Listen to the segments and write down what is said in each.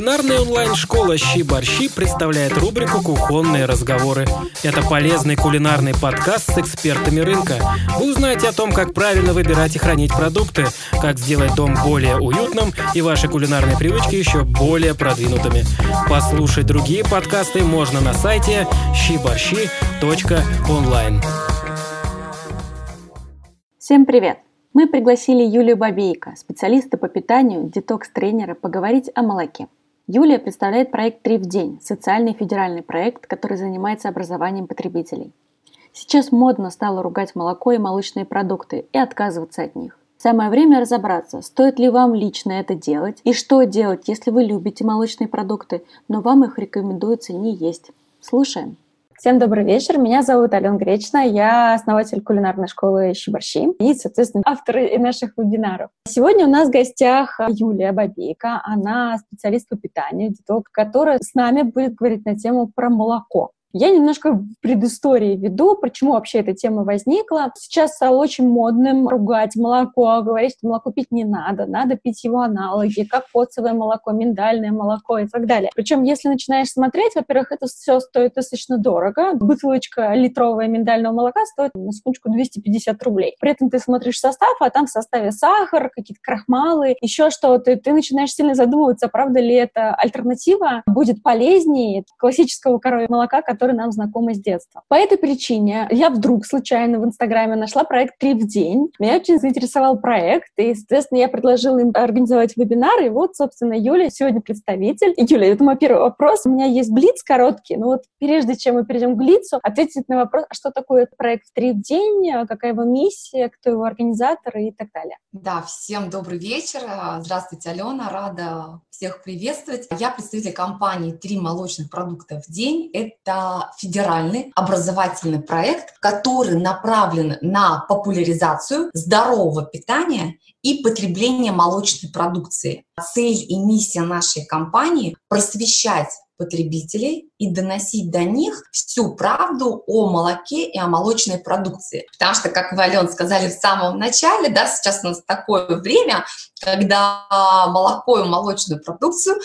Кулинарная онлайн-школа «Щи-борщи» представляет рубрику «Кухонные разговоры». Это полезный кулинарный подкаст с экспертами рынка. Вы узнаете о том, как правильно выбирать и хранить продукты, как сделать дом более уютным и ваши кулинарные привычки еще более продвинутыми. Послушать другие подкасты можно на сайте щиборщи.онлайн. Всем привет! Мы пригласили Юлию Бабейко, специалиста по питанию, детокс-тренера, поговорить о молоке. Юлия представляет проект «Три в день» – социальный федеральный проект, который занимается образованием потребителей. Сейчас модно стало ругать молоко и молочные продукты и отказываться от них. Самое время разобраться, стоит ли вам лично это делать и что делать, если вы любите молочные продукты, но вам их рекомендуется не есть. Слушаем. Всем добрый вечер. Меня зовут Алена Гречна. Я основатель кулинарной школы «Щеборщи» и, соответственно, автор наших вебинаров. Сегодня у нас в гостях Юлия Бабейко. Она специалист по питанию, диетолог, которая с нами будет говорить на тему про молоко. Я немножко предыстории веду, почему вообще эта тема возникла. Сейчас стало очень модным ругать молоко, говорить, что молоко пить не надо, надо пить его аналоги, как коцевое молоко, миндальное молоко и так далее. Причем, если начинаешь смотреть, во-первых, это все стоит достаточно дорого. Бутылочка литровая миндального молока стоит, на секундочку, 250 рублей. При этом ты смотришь состав, а там в составе сахар, какие-то крахмалы, еще что-то. Ты начинаешь сильно задумываться, правда ли это альтернатива будет полезнее классического коровьего молока, которые нам знакомы с детства. По этой причине я вдруг случайно в Инстаграме нашла проект «Три в день». Меня очень заинтересовал проект, и, соответственно, я предложила им организовать вебинар, и вот, собственно, Юля сегодня представитель. Юля, это мой первый вопрос. У меня есть блиц короткий, но вот прежде чем мы перейдем к блицу, ответить на вопрос, а что такое проект «Три в день», какая его миссия, кто его организатор и так далее. Да, всем добрый вечер. Здравствуйте, Алена. Рада всех приветствовать. Я представитель компании «Три молочных продукта в день». Это федеральный образовательный проект, который направлен на популяризацию здорового питания и потребления молочной продукции. Цель и миссия нашей компании – просвещать потребителей и доносить до них всю правду о молоке и о молочной продукции. Потому что, как вы, Ален, сказали в самом начале, да, сейчас у нас такое время, когда молоко и молочную продукцию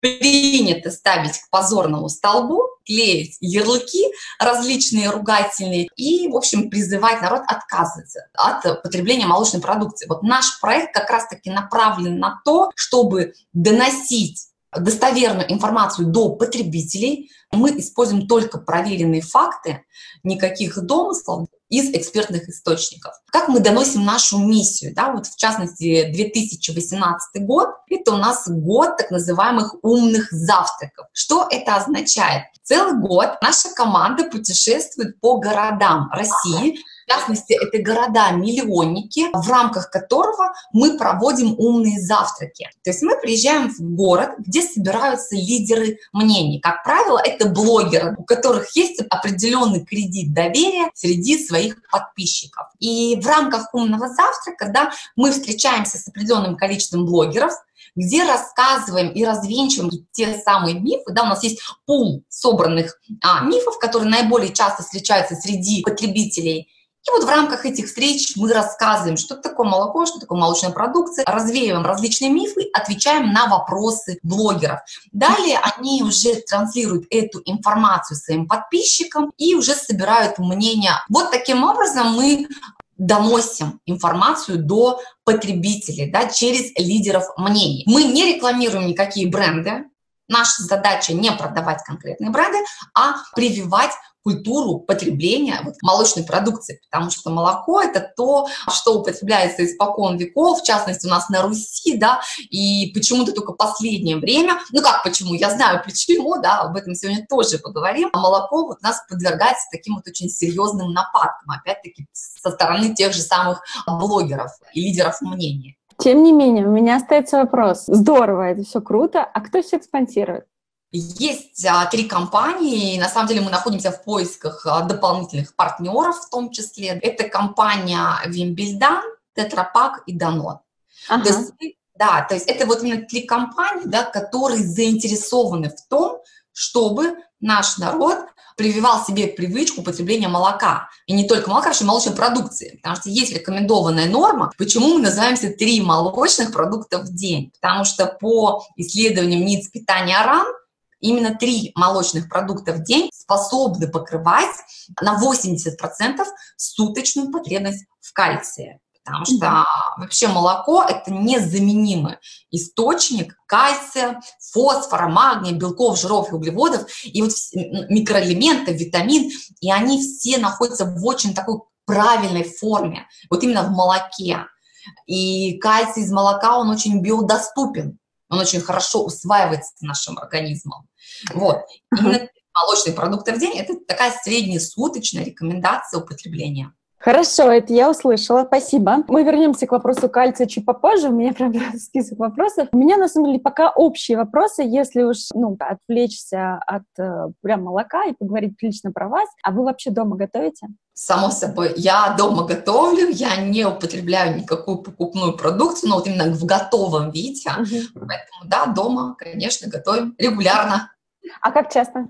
принято ставить к позорному столбу, клеить ярлыки различные ругательные и, в общем, призывать народ отказываться от потребления молочной продукции. Вот наш проект как раз-таки направлен на то, чтобы доносить достоверную информацию до потребителей. Мы используем только проверенные факты, никаких домыслов из экспертных источников. Как мы доносим нашу миссию? Да, вот в частности, 2018 год – это у нас год так называемых умных завтраков. Что это означает? Целый год наша команда путешествует по городам России, в частности, это города-миллионники, в рамках которого мы проводим умные завтраки. То есть мы приезжаем в город, где собираются лидеры мнений. Как правило, это блогеры, у которых есть определенный кредит доверия среди своих подписчиков. И в рамках умного завтрака да, мы встречаемся с определенным количеством блогеров, где рассказываем и развенчиваем те самые мифы. Да, у нас есть пул собранных а, мифов, которые наиболее часто встречаются среди потребителей и вот в рамках этих встреч мы рассказываем, что такое молоко, что такое молочная продукция, развеиваем различные мифы, отвечаем на вопросы блогеров. Далее они уже транслируют эту информацию своим подписчикам и уже собирают мнение. Вот таким образом мы доносим информацию до потребителей да, через лидеров мнений. Мы не рекламируем никакие бренды, Наша задача не продавать конкретные бренды, а прививать культуру потребления вот, молочной продукции, потому что молоко – это то, что употребляется испокон веков, в частности, у нас на Руси, да, и почему-то только последнее время, ну как почему, я знаю почему, да, об этом сегодня тоже поговорим, а молоко вот нас подвергается таким вот очень серьезным нападкам, опять-таки, со стороны тех же самых блогеров и лидеров мнений. Тем не менее, у меня остается вопрос. Здорово, это все круто. А кто всех спонсирует? Есть а, три компании, на самом деле мы находимся в поисках а, дополнительных партнеров в том числе. Это компания Вимбельдан, Тетрапак и Данон. Ага. То есть, да, то есть это вот именно три компании, да, которые заинтересованы в том, чтобы наш народ прививал себе привычку употребления молока. И не только молока, вообще молочной продукции. Потому что есть рекомендованная норма. Почему мы называемся три молочных продукта в день? Потому что по исследованиям НИЦ питания РАН именно три молочных продукта в день способны покрывать на 80% суточную потребность в кальции потому что mm-hmm. вообще молоко – это незаменимый источник кальция, фосфора, магния, белков, жиров и углеводов, и вот микроэлементы, витамин, и они все находятся в очень такой правильной форме, вот именно в молоке. И кальций из молока, он очень биодоступен, он очень хорошо усваивается нашим организмом. Вот. Именно молочные продукты в день – это такая среднесуточная рекомендация употребления. Хорошо, это я услышала, спасибо. Мы вернемся к вопросу кальция чуть попозже, у меня прям список вопросов. У меня, на самом деле, пока общие вопросы, если уж, ну, отвлечься от э, прям молока и поговорить лично про вас. А вы вообще дома готовите? Само собой, я дома готовлю, я не употребляю никакую покупную продукцию, но вот именно в готовом виде. Угу. Поэтому, да, дома, конечно, готовим регулярно. А как часто?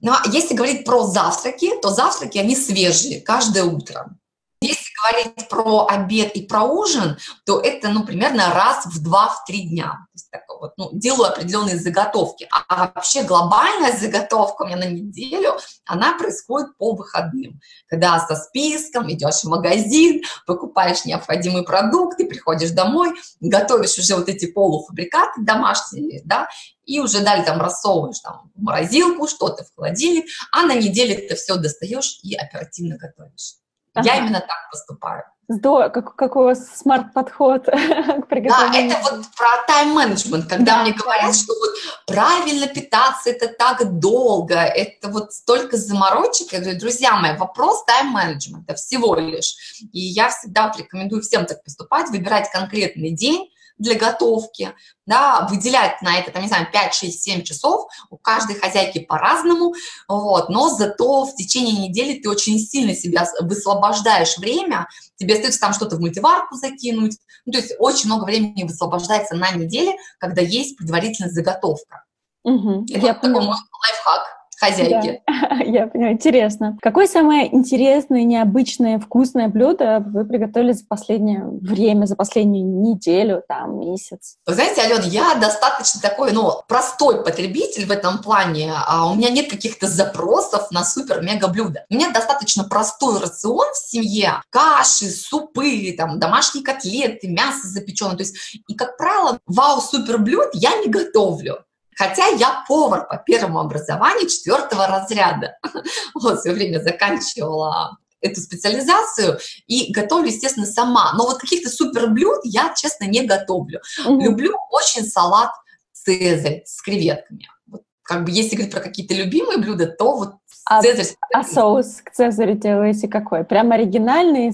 Но ну, а если говорить про завтраки, то завтраки, они свежие каждое утро. Если говорить про обед и про ужин, то это, ну, примерно раз в два, в три дня. То есть такой вот, ну, делаю определенные заготовки. А вообще глобальная заготовка у меня на неделю, она происходит по выходным. Когда со списком идешь в магазин, покупаешь необходимые продукты, приходишь домой, готовишь уже вот эти полуфабрикаты домашние, да, и уже далее там рассовываешь там в морозилку, что-то в холодильник, а на неделе ты все достаешь и оперативно готовишь. Ага. Я именно так поступаю. Здорово, как, какой у вас смарт-подход к приготовлению. Да, это вот про тайм-менеджмент, когда да, мне говорят, что вот правильно питаться, это так долго, это вот столько заморочек. Я говорю, друзья мои, вопрос тайм-менеджмента всего лишь. И я всегда вот рекомендую всем так поступать, выбирать конкретный день, для готовки, да, выделять на это, там, не знаю, 5, 6, 7 часов, у каждой хозяйки по-разному, вот, но зато в течение недели ты очень сильно себя высвобождаешь время, тебе остается там что-то в мультиварку закинуть, ну, то есть очень много времени высвобождается на неделе, когда есть предварительная заготовка. Угу, Это я вот такой мой лайфхак хозяйки. Да, я понимаю, интересно. Какое самое интересное, необычное, вкусное блюдо вы приготовили за последнее время, за последнюю неделю, там, месяц? Вы знаете, Алена, я достаточно такой, ну, простой потребитель в этом плане. А у меня нет каких-то запросов на супер-мега блюда. У меня достаточно простой рацион в семье. Каши, супы, там, домашние котлеты, мясо запеченное. То есть, и, как правило, вау-супер блюд я не готовлю. Хотя я повар по первому образованию четвертого разряда. Вот, в свое время заканчивала эту специализацию и готовлю, естественно, сама. Но вот каких-то супер блюд я, честно, не готовлю. Mm-hmm. Люблю очень салат цезарь с креветками. Вот, как бы если говорить про какие-то любимые блюда, то вот а, цезарь. А соус к цезарю делаете какой? Прям оригинальный?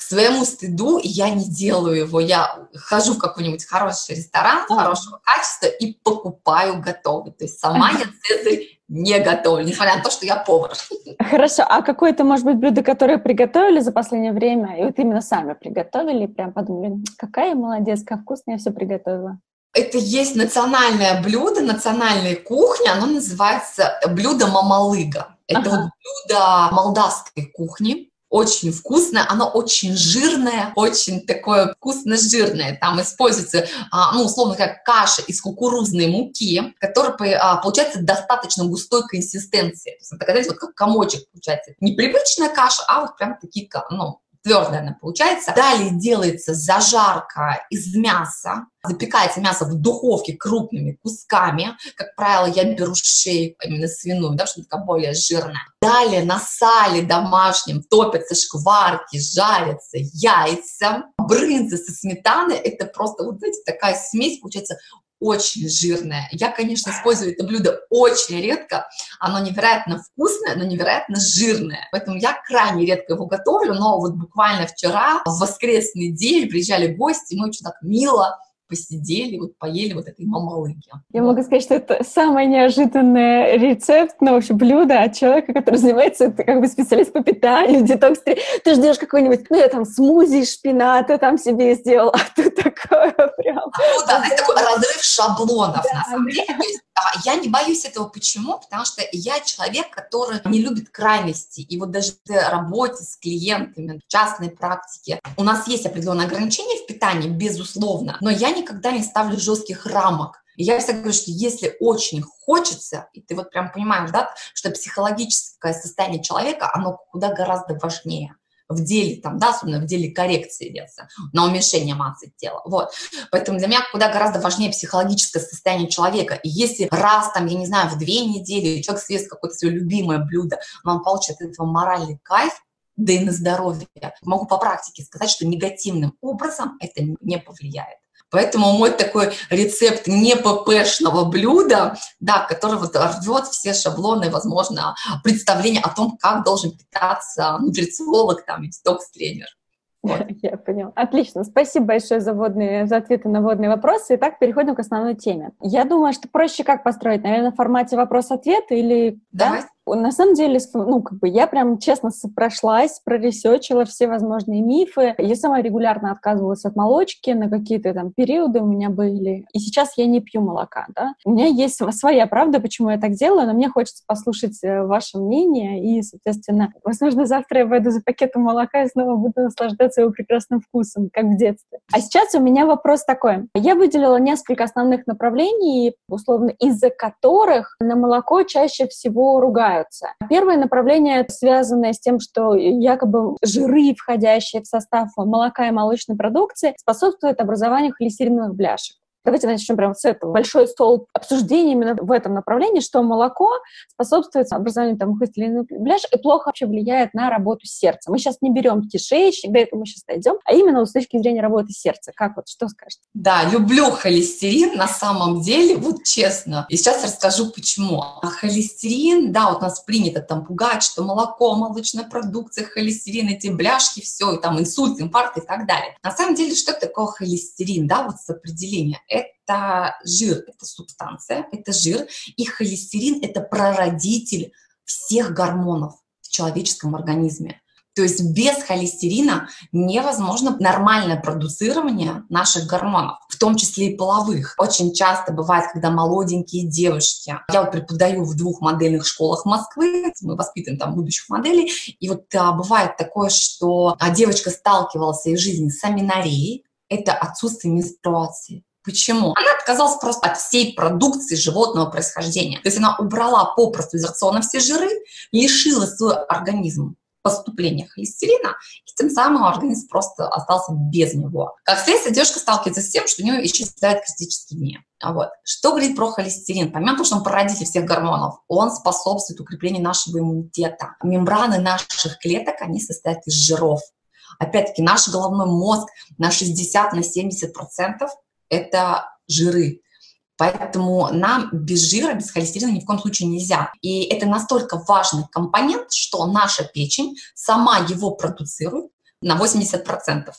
К своему стыду я не делаю его. Я хожу в какой-нибудь хороший ресторан хорошего качества и покупаю готовый. То есть сама я цезарь не готовлю, несмотря на то, что я повар. Хорошо. А какое-то, может быть, блюдо, которое приготовили за последнее время, и вот именно сами приготовили, и прям подумали, какая молодец, как вкусно я все приготовила? Это есть национальное блюдо, национальная кухня, оно называется блюдо мамалыга. Это ага. вот блюдо молдавской кухни очень вкусное, оно очень жирное, очень такое вкусно-жирное. Там используется, а, ну, условно, как каша из кукурузной муки, которая а, получается достаточно густой консистенции. То есть это, знаете, вот как комочек получается. Непривычная каша, а вот прям такие, ну, твердая она получается. Далее делается зажарка из мяса. Запекается мясо в духовке крупными кусками. Как правило, я беру шею, именно свиную, да, что такая более жирная. Далее на сале домашнем топятся шкварки, жарятся яйца. Брынзы со сметаной – это просто, вот знаете, такая смесь получается очень жирное. Я, конечно, использую это блюдо очень редко. Оно невероятно вкусное, но невероятно жирное. Поэтому я крайне редко его готовлю, но вот буквально вчера, в воскресный день, приезжали гости, мы очень так мило посидели, вот поели вот этой мамалыги. Я могу сказать, что это самый неожиданный рецепт, ну, вообще блюдо от человека, который занимается, это как бы специалист по питанию, детокс. Ты ждешь какой-нибудь, ну, я там смузи из шпината там себе сделал, а тут такое прям. Ну да, это такой разрыв шаблонов, да, на самом да. деле. То есть, а, я не боюсь этого. Почему? Потому что я человек, который не любит крайности. И вот даже в работе с клиентами, в частной практике, у нас есть определенные ограничения в питании, безусловно, но я никогда не ставлю жестких рамок. Я всегда говорю, что если очень хочется, и ты вот прям понимаешь, да, что психологическое состояние человека, оно куда гораздо важнее в деле, там, да, особенно в деле коррекции веса, на уменьшение массы тела. Вот. Поэтому для меня куда гораздо важнее психологическое состояние человека. И если раз, там, я не знаю, в две недели человек съест какое-то свое любимое блюдо, но он получит от этого моральный кайф, да и на здоровье. Могу по практике сказать, что негативным образом это не повлияет. Поэтому мой такой рецепт не ППшного блюда, да, который вот рвет все шаблоны, возможно, представления о том, как должен питаться нутрициолог там, и детокс-тренер. Вот. Я поняла. Отлично. Спасибо большое за, водные, за ответы на водные вопросы. Итак, переходим к основной теме. Я думаю, что проще как построить? Наверное, в формате вопрос-ответ или... Давай. Да? На самом деле, ну, как бы я прям честно прошлась, проресечила все возможные мифы. Я сама регулярно отказывалась от молочки, на какие-то там периоды у меня были. И сейчас я не пью молока, да. У меня есть своя правда, почему я так делаю, но мне хочется послушать э, ваше мнение. И, соответственно, возможно, завтра я пойду за пакетом молока и снова буду наслаждаться его прекрасным вкусом, как в детстве. А сейчас у меня вопрос такой. Я выделила несколько основных направлений, условно, из-за которых на молоко чаще всего ругают являются. Первое направление, связанное с тем, что якобы жиры, входящие в состав молока и молочной продукции, способствуют образованию холестериновых бляшек. Давайте начнем прямо с этого. Большой стол обсуждений именно в этом направлении, что молоко способствует образованию там, бляш и плохо вообще влияет на работу сердца. Мы сейчас не берем кишечник, до этого мы сейчас дойдем, а именно вот с точки зрения работы сердца. Как вот, что скажете? Да, люблю холестерин на самом деле, вот честно. И сейчас расскажу, почему. А холестерин, да, вот нас принято там пугать, что молоко, молочная продукция, холестерин, эти бляшки, все, и там инсульт, инфаркт и так далее. На самом деле, что такое холестерин, да, вот с определения? Это жир, это субстанция, это жир, и холестерин – это прародитель всех гормонов в человеческом организме. То есть без холестерина невозможно нормальное продуцирование наших гормонов, в том числе и половых. Очень часто бывает, когда молоденькие девушки, я вот преподаю в двух модельных школах Москвы, мы воспитываем там будущих моделей, и вот а, бывает такое, что а, девочка сталкивалась в своей жизни с аминорией, это отсутствие менструации. Почему? Она отказалась просто от всей продукции животного происхождения. То есть она убрала попросту из рациона все жиры, лишила свой организм поступления холестерина, и тем самым организм просто остался без него. Как следствие, девушка сталкивается с тем, что у нее исчезляют критические дни. А вот. Что говорит про холестерин? Помимо того, что он породитель всех гормонов, он способствует укреплению нашего иммунитета. Мембраны наших клеток, они состоят из жиров. Опять-таки, наш головной мозг на 60 на 70 процентов это жиры. Поэтому нам без жира, без холестерина ни в коем случае нельзя. И это настолько важный компонент, что наша печень сама его продуцирует на 80%.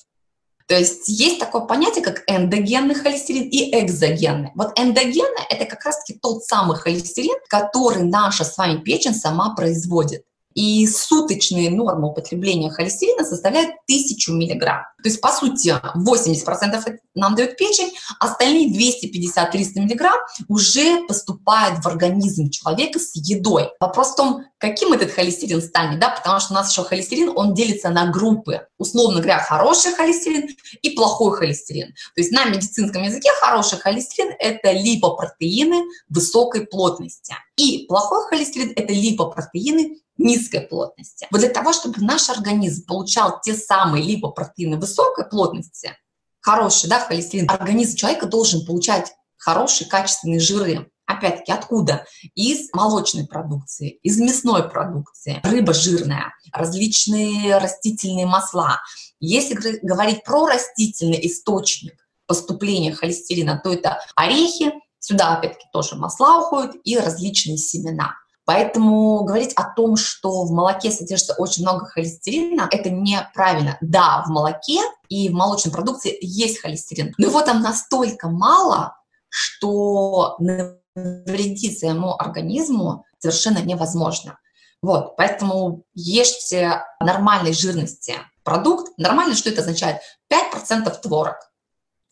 То есть есть такое понятие, как эндогенный холестерин и экзогенный. Вот эндогенный – это как раз-таки тот самый холестерин, который наша с вами печень сама производит. И суточные нормы употребления холестерина составляют 1000 миллиграмм. То есть, по сути, 80% нам дает печень, остальные 250-300 миллиграмм уже поступают в организм человека с едой. Вопрос в том, каким этот холестерин станет, да, потому что у нас еще холестерин, он делится на группы. Условно говоря, хороший холестерин и плохой холестерин. То есть на медицинском языке хороший холестерин – это липопротеины высокой плотности. И плохой холестерин – это липопротеины низкой плотности. Вот для того, чтобы наш организм получал те самые липопротеины высокой плотности, хороший, да, холестерин, организм человека должен получать хорошие качественные жиры. Опять-таки, откуда? Из молочной продукции, из мясной продукции, рыба жирная, различные растительные масла. Если говорить про растительный источник поступления холестерина, то это орехи, сюда опять-таки тоже масла уходят и различные семена. Поэтому говорить о том, что в молоке содержится очень много холестерина, это неправильно. Да, в молоке и в молочной продукции есть холестерин, но его там настолько мало, что навредить своему организму совершенно невозможно. Вот, поэтому ешьте нормальной жирности продукт. Нормально, что это означает? 5% творог,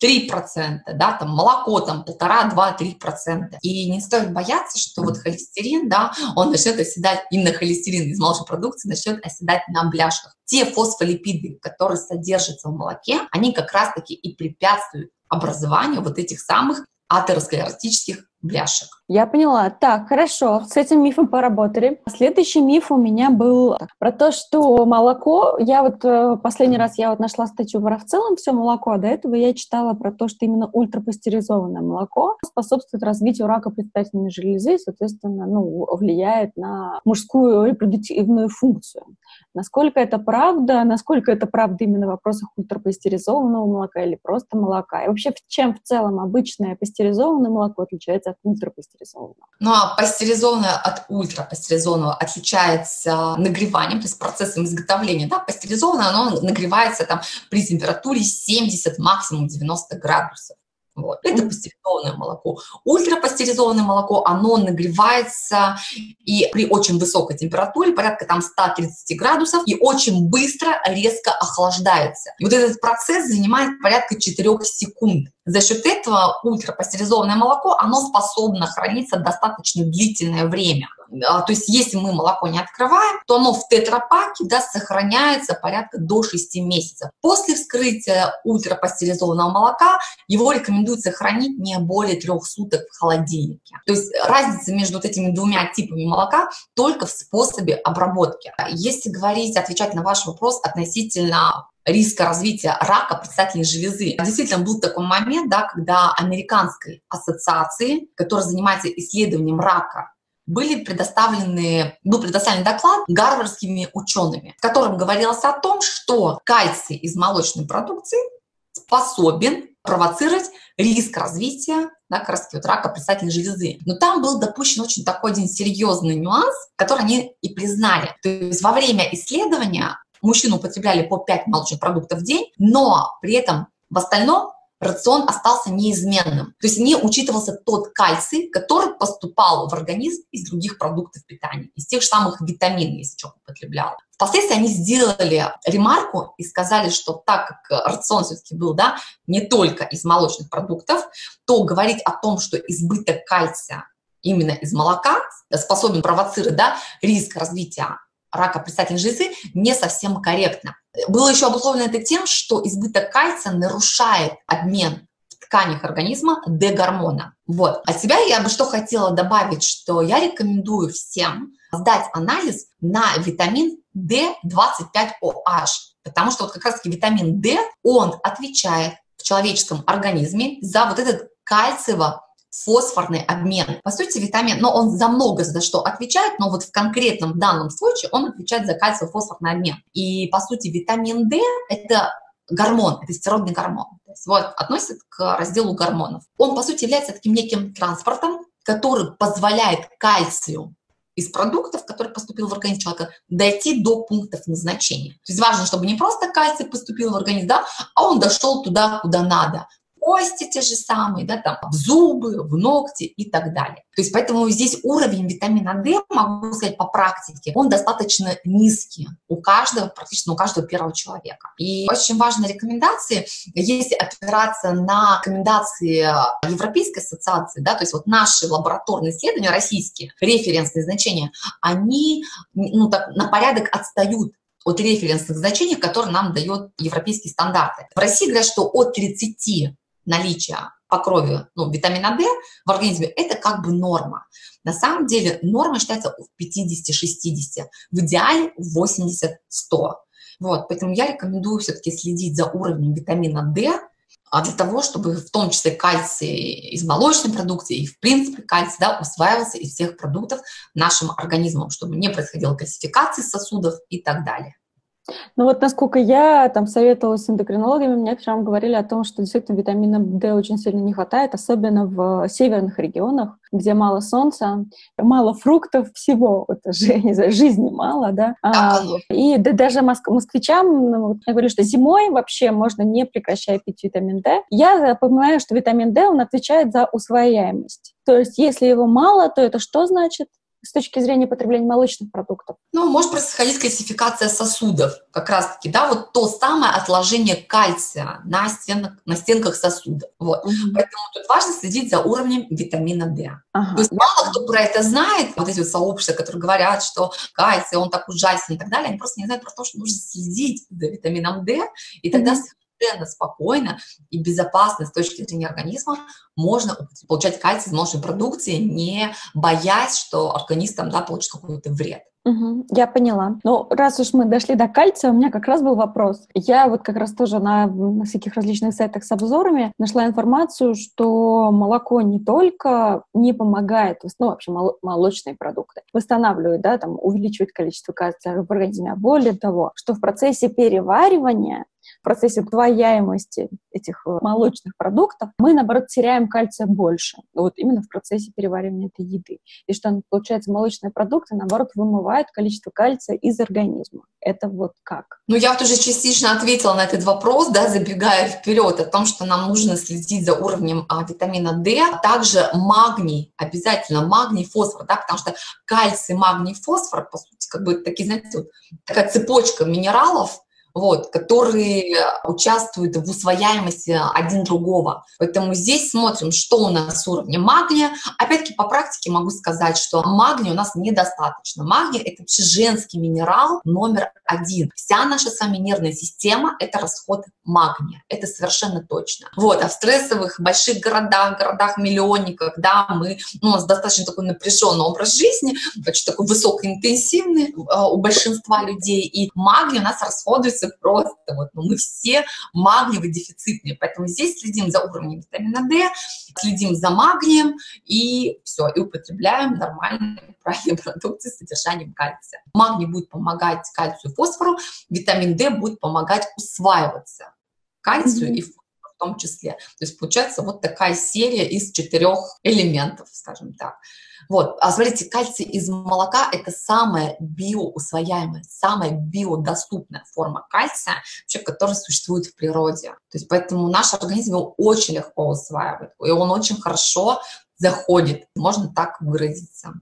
3%, да, там молоко там полтора, два, три процента. И не стоит бояться, что вот холестерин, да, он начнет оседать, именно холестерин из молочной продукции начнет оседать на бляшках. Те фосфолипиды, которые содержатся в молоке, они как раз-таки и препятствуют образованию вот этих самых атеросклеротических бляшек. Я поняла. Так, хорошо, с этим мифом поработали. Следующий миф у меня был про то, что молоко, я вот э, последний раз я вот нашла статью про в целом все молоко, а до этого я читала про то, что именно ультрапастеризованное молоко способствует развитию рака предстательной железы, соответственно, ну, влияет на мужскую репродуктивную функцию. Насколько это правда, насколько это правда именно в вопросах ультрапастеризованного молока или просто молока, и вообще чем в целом обычное пастеризованное молоко отличается от ультрапастеризованного? Ну, а пастеризованное от ультрапастеризованного отличается нагреванием, то есть процессом изготовления. Да, пастеризованное, оно нагревается там при температуре 70, максимум 90 градусов. Вот. Это пастеризованное молоко. Ультрапастеризованное молоко, оно нагревается и при очень высокой температуре, порядка там 130 градусов, и очень быстро, резко охлаждается. И вот этот процесс занимает порядка 4 секунд. За счет этого ультрапастеризованное молоко, оно способно храниться достаточно длительное время. А, то есть если мы молоко не открываем, то оно в тетрапаке да, сохраняется порядка до 6 месяцев. После вскрытия ультрапастеризованного молока его рекомендуется хранить не более трех суток в холодильнике. То есть разница между вот этими двумя типами молока только в способе обработки. Если говорить, отвечать на ваш вопрос относительно риска развития рака предстательной железы. Действительно, был такой момент, да, когда американской ассоциации, которая занимается исследованием рака, были предоставлены, был предоставлен доклад гарвардскими учеными, в котором говорилось о том, что кальций из молочной продукции способен провоцировать риск развития да, как раз вот рака предстательной железы. Но там был допущен очень такой один серьезный нюанс, который они и признали. То есть во время исследования мужчины употребляли по 5 молочных продуктов в день, но при этом в остальном рацион остался неизменным. То есть не учитывался тот кальций, который поступал в организм из других продуктов питания, из тех же самых витаминов, если человек употреблял. Впоследствии они сделали ремарку и сказали, что так как рацион все-таки был да, не только из молочных продуктов, то говорить о том, что избыток кальция именно из молока способен провоцировать да, риск развития рака предстательной железы не совсем корректно. Было еще обусловлено это тем, что избыток кальция нарушает обмен в тканях организма D-гормона. Вот. От себя я бы что хотела добавить, что я рекомендую всем сдать анализ на витамин D25OH, потому что вот как раз-таки витамин D, он отвечает в человеческом организме за вот этот кальциево фосфорный обмен. По сути, витамин, но он за много за что отвечает, но вот в конкретном данном случае он отвечает за кальциево-фосфорный обмен. И, по сути, витамин D – это гормон, это стероидный гормон. То есть, вот, относится к разделу гормонов. Он, по сути, является таким неким транспортом, который позволяет кальцию из продуктов, который поступил в организм человека, дойти до пунктов назначения. То есть важно, чтобы не просто кальций поступил в организм, да, а он дошел туда, куда надо кости те же самые, да, там, в зубы, в ногти и так далее. То есть поэтому здесь уровень витамина D, могу сказать по практике, он достаточно низкий у каждого, практически у каждого первого человека. И очень важные рекомендации, если опираться на рекомендации Европейской ассоциации, да, то есть вот наши лабораторные исследования, российские, референсные значения, они ну, так, на порядок отстают от референсных значений, которые нам дает европейские стандарты. В России говорят, что от 30 наличия по крови ну, витамина D в организме, это как бы норма. На самом деле норма считается в 50-60, в идеале 80-100. Вот, поэтому я рекомендую все-таки следить за уровнем витамина D, а для того, чтобы в том числе кальций из молочной продукции и, в принципе, кальций да, усваивался из всех продуктов нашим организмом, чтобы не происходило кальцификации сосудов и так далее. Ну вот насколько я там советовалась с эндокринологами, мне прям говорили о том, что действительно витамина D очень сильно не хватает, особенно в северных регионах, где мало солнца, мало фруктов, всего, же, не знаю, жизни мало, да. А, и да, даже моск москвичам, ну, я говорю, что зимой вообще можно не прекращать пить витамин D. Я понимаю, что витамин D, он отвечает за усвояемость. То есть если его мало, то это что значит? С точки зрения потребления молочных продуктов? Ну, может происходить классификация сосудов, как раз-таки, да, вот то самое отложение кальция на, стенах, на стенках сосудов. Вот. Угу. Поэтому тут важно следить за уровнем витамина D. Ага. То есть мало кто про это знает, вот эти вот сообщества, которые говорят, что кальций, он так ужасен и так далее, они просто не знают про то, что нужно следить за витамином D, и тогда угу совершенно спокойно и безопасно с точки зрения организма можно получать кальций из молочной продукции, не боясь, что организм там, да, получит какой-то вред. Угу, я поняла. Ну, раз уж мы дошли до кальция, у меня как раз был вопрос. Я вот как раз тоже на, на всяких различных сайтах с обзорами нашла информацию, что молоко не только не помогает, ну, вообще молочные продукты, восстанавливают, да, там, увеличивает количество кальция в организме, а более того, что в процессе переваривания в процессе усвояемости этих э, молочных продуктов, мы, наоборот, теряем кальция больше. Вот именно в процессе переваривания этой еды. И что, получается, молочные продукты, наоборот, вымывают количество кальция из организма. Это вот как? Ну, я вот уже частично ответила на этот вопрос, да, забегая вперед о том, что нам нужно следить за уровнем а, витамина D, а также магний, обязательно магний, фосфор, да, потому что кальций, магний, фосфор, по сути, как бы такие, знаете, вот такая цепочка минералов, вот, которые участвуют в усвояемости один другого. Поэтому здесь смотрим, что у нас с уровнем магния. Опять-таки по практике могу сказать, что магния у нас недостаточно. Магний – это вообще женский минерал номер один. Вся наша с вами нервная система – это расход магния. Это совершенно точно. Вот, а в стрессовых больших городах, городах-миллионниках, да, мы, ну, у нас достаточно такой напряженный образ жизни, очень такой высокоинтенсивный э, у большинства людей, и магний у нас расходуется становится просто, вот, ну, мы все магниево-дефицитные, поэтому здесь следим за уровнем витамина D, следим за магнием и все, и употребляем нормальные, правильные продукты с содержанием кальция. Магний будет помогать кальцию и фосфору, витамин D будет помогать усваиваться кальцию mm-hmm. и фосфору в том числе. То есть получается вот такая серия из четырех элементов, скажем так. Вот, а смотрите, кальций из молока – это самая биоусвояемая, самая биодоступная форма кальция, вообще, которая существует в природе. То есть поэтому наш организм его очень легко усваивает, и он очень хорошо заходит, можно так выразиться.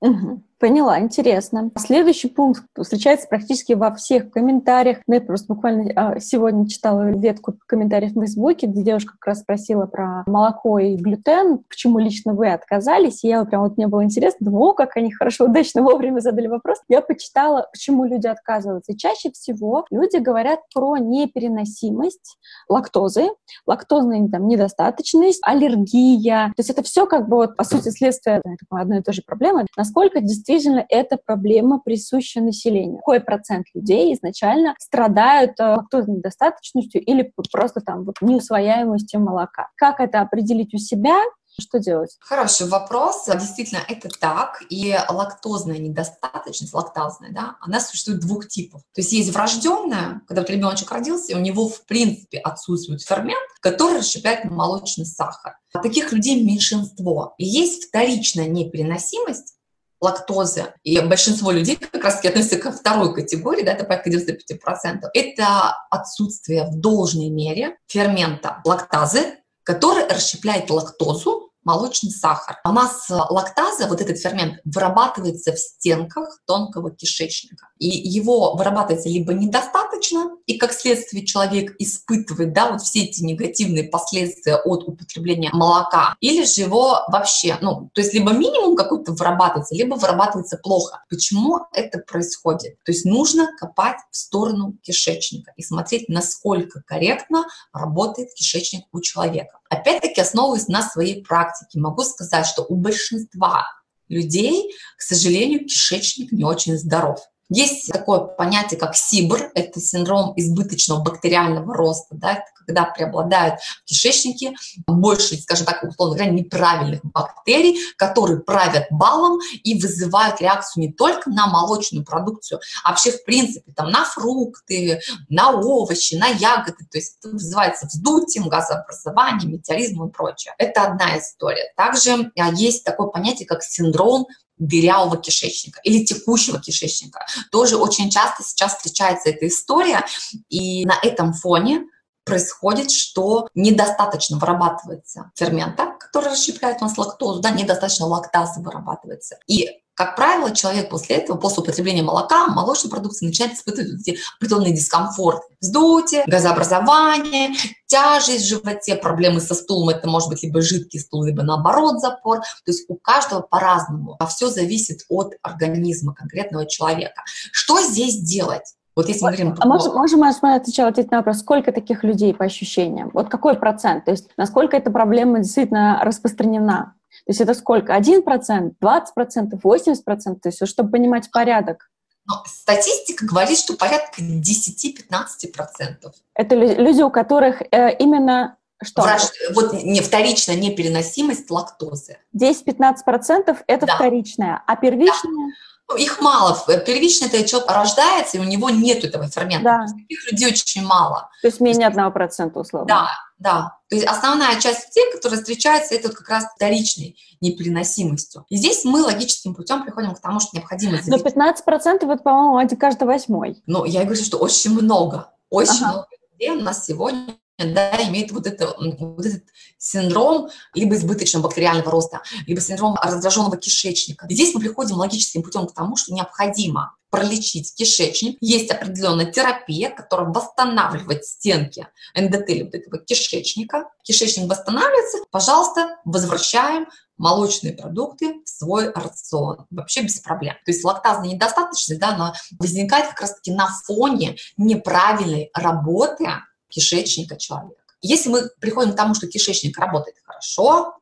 Угу. Поняла, интересно. Следующий пункт встречается практически во всех комментариях. Ну, я просто буквально а, сегодня читала ветку комментариев в Фейсбуке, где девушка как раз спросила про молоко и глютен, к чему лично вы отказались. И я прям вот мне было интересно, думаю, о, как они хорошо, удачно вовремя задали вопрос. Я почитала, почему люди отказываются. И чаще всего люди говорят про непереносимость лактозы, лактозная там, недостаточность, аллергия. То есть это все как бы вот, по сути, следствие одной и той же проблемы. Насколько действительно действительно эта проблема присуща населению. Какой процент людей изначально страдают э, лактозной недостаточностью или просто там вот неусвояемостью молока? Как это определить у себя? Что делать? Хороший вопрос. Действительно, это так. И лактозная недостаточность, лактазная, да, она существует двух типов. То есть есть врожденная, когда вот ребеночек родился, у него в принципе отсутствует фермент, который расщепляет молочный сахар. Таких людей меньшинство. И есть вторичная непереносимость, лактозы. И большинство людей как раз таки относятся ко второй категории, да, это порядка 95%. Это отсутствие в должной мере фермента лактазы, который расщепляет лактозу молочный сахар. У нас лактаза, вот этот фермент, вырабатывается в стенках тонкого кишечника. И его вырабатывается либо недостаточно, и как следствие человек испытывает да, вот все эти негативные последствия от употребления молока, или же его вообще, ну, то есть либо минимум какой-то вырабатывается, либо вырабатывается плохо. Почему это происходит? То есть нужно копать в сторону кишечника и смотреть, насколько корректно работает кишечник у человека. Опять-таки, основываясь на своей практике, могу сказать, что у большинства людей, к сожалению, кишечник не очень здоров. Есть такое понятие, как СИБР, это синдром избыточного бактериального роста, да, это когда преобладают в кишечнике больше, скажем так, условно говоря, неправильных бактерий, которые правят балом и вызывают реакцию не только на молочную продукцию, а вообще, в принципе, там, на фрукты, на овощи, на ягоды, то есть это вызывается вздутием, газообразованием, метеоризмом и прочее. Это одна история. Также а, есть такое понятие, как синдром дырявого кишечника или текущего кишечника. Тоже очень часто сейчас встречается эта история, и на этом фоне происходит, что недостаточно вырабатывается фермента, который расщепляет у нас лактозу, да, недостаточно лактазы вырабатывается. И как правило, человек после этого, после употребления молока, молочной продукции, начинает испытывать определенный дискомфорт. Вздутие, газообразование, тяжесть в животе, проблемы со стулом. Это может быть либо жидкий стул, либо наоборот запор. То есть у каждого по-разному. А все зависит от организма конкретного человека. Что здесь делать? Вот если мы говорим... А можем, можем мы отвечать ответить на вопрос, сколько таких людей по ощущениям? Вот какой процент? То есть насколько эта проблема действительно распространена? То есть это сколько? 1%, 20%, 80%? То есть чтобы понимать порядок. Но статистика говорит, что порядка 10-15%. Это люди, у которых э, именно что? Враж... Вот не вторичная непереносимость лактозы. 10-15% это да. вторичная, а первичная? Да. Ну, их мало. Первично это человек рождается, и у него нет этого фермента. Да. Таких людей очень мало. То есть менее одного процента, условно. Да, да. То есть основная часть людей, которые встречаются, это вот как раз вторичной непереносимостью. И здесь мы логическим путем приходим к тому, что необходимо... Но 15% это, по-моему, один каждый восьмой. Ну, я говорю, что очень много. Очень ага. много людей у нас сегодня да, имеет вот, это, вот этот синдром либо избыточного бактериального роста, либо синдром раздраженного кишечника. Здесь мы приходим логическим путем к тому, что необходимо пролечить кишечник. Есть определенная терапия, которая восстанавливает стенки эндотелия вот этого кишечника. Кишечник восстанавливается, пожалуйста, возвращаем молочные продукты в свой рацион. Вообще без проблем. То есть лактазная недостаточность, да, она возникает как раз-таки на фоне неправильной работы кишечника человека. Если мы приходим к тому, что кишечник работает хорошо,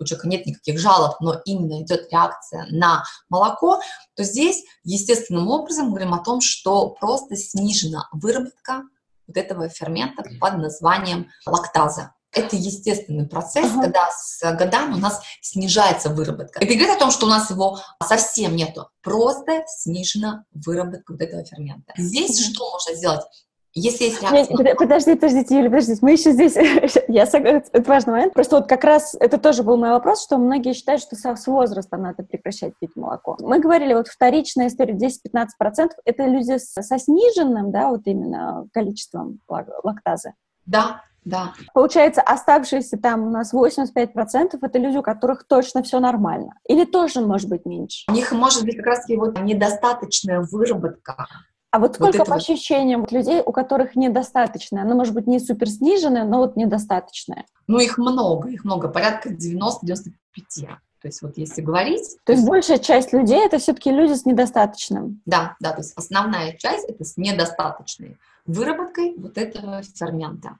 у человека нет никаких жалоб, но именно идет реакция на молоко, то здесь естественным образом мы говорим о том, что просто снижена выработка вот этого фермента под названием лактаза. Это естественный процесс, uh-huh. когда с годами у нас снижается выработка. Это говорит о том, что у нас его совсем нету. Просто снижена выработка вот этого фермента. Здесь uh-huh. что можно сделать? Если есть реакция... Подожди, подождите, Юля, подождите. Мы еще здесь... Я согласна, это важный момент. Просто вот как раз это тоже был мой вопрос, что многие считают, что с возраста надо прекращать пить молоко. Мы говорили, вот вторичная история 10-15% это люди со сниженным, да, вот именно количеством лактазы. Да, да. Получается, оставшиеся там у нас 85% это люди, у которых точно все нормально. Или тоже может быть меньше? У них может быть как раз вот недостаточная выработка а вот сколько вот по вот... ощущениям людей, у которых недостаточное? Оно может быть не супер сниженное, но вот недостаточное. Ну, их много, их много, порядка 90-95. То есть вот если говорить... То, то есть большая часть людей — это все-таки люди с недостаточным. Да, да, то есть основная часть — это с недостаточной выработкой вот этого фермента.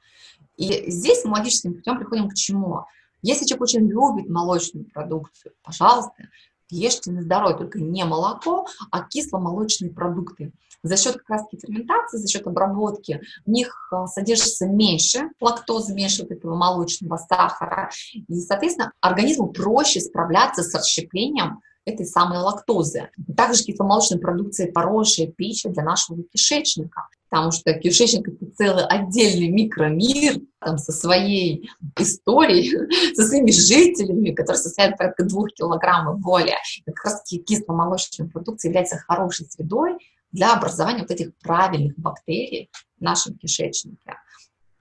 И здесь мы логическим путем приходим к чему? Если человек очень любит молочную продукцию, пожалуйста, ешьте на здоровье, только не молоко, а кисломолочные продукты за счет как раз ферментации, за счет обработки в них а, содержится меньше лактозы, меньше вот этого молочного сахара. И, соответственно, организму проще справляться с расщеплением этой самой лактозы. Также кисломолочная продукция – хорошая пища для нашего кишечника, потому что кишечник – это целый отдельный микромир там, со своей историей, со своими жителями, которые составляют порядка двух килограммов более. И как раз кисломолочная продукция является хорошей средой для образования вот этих правильных бактерий в нашем кишечнике.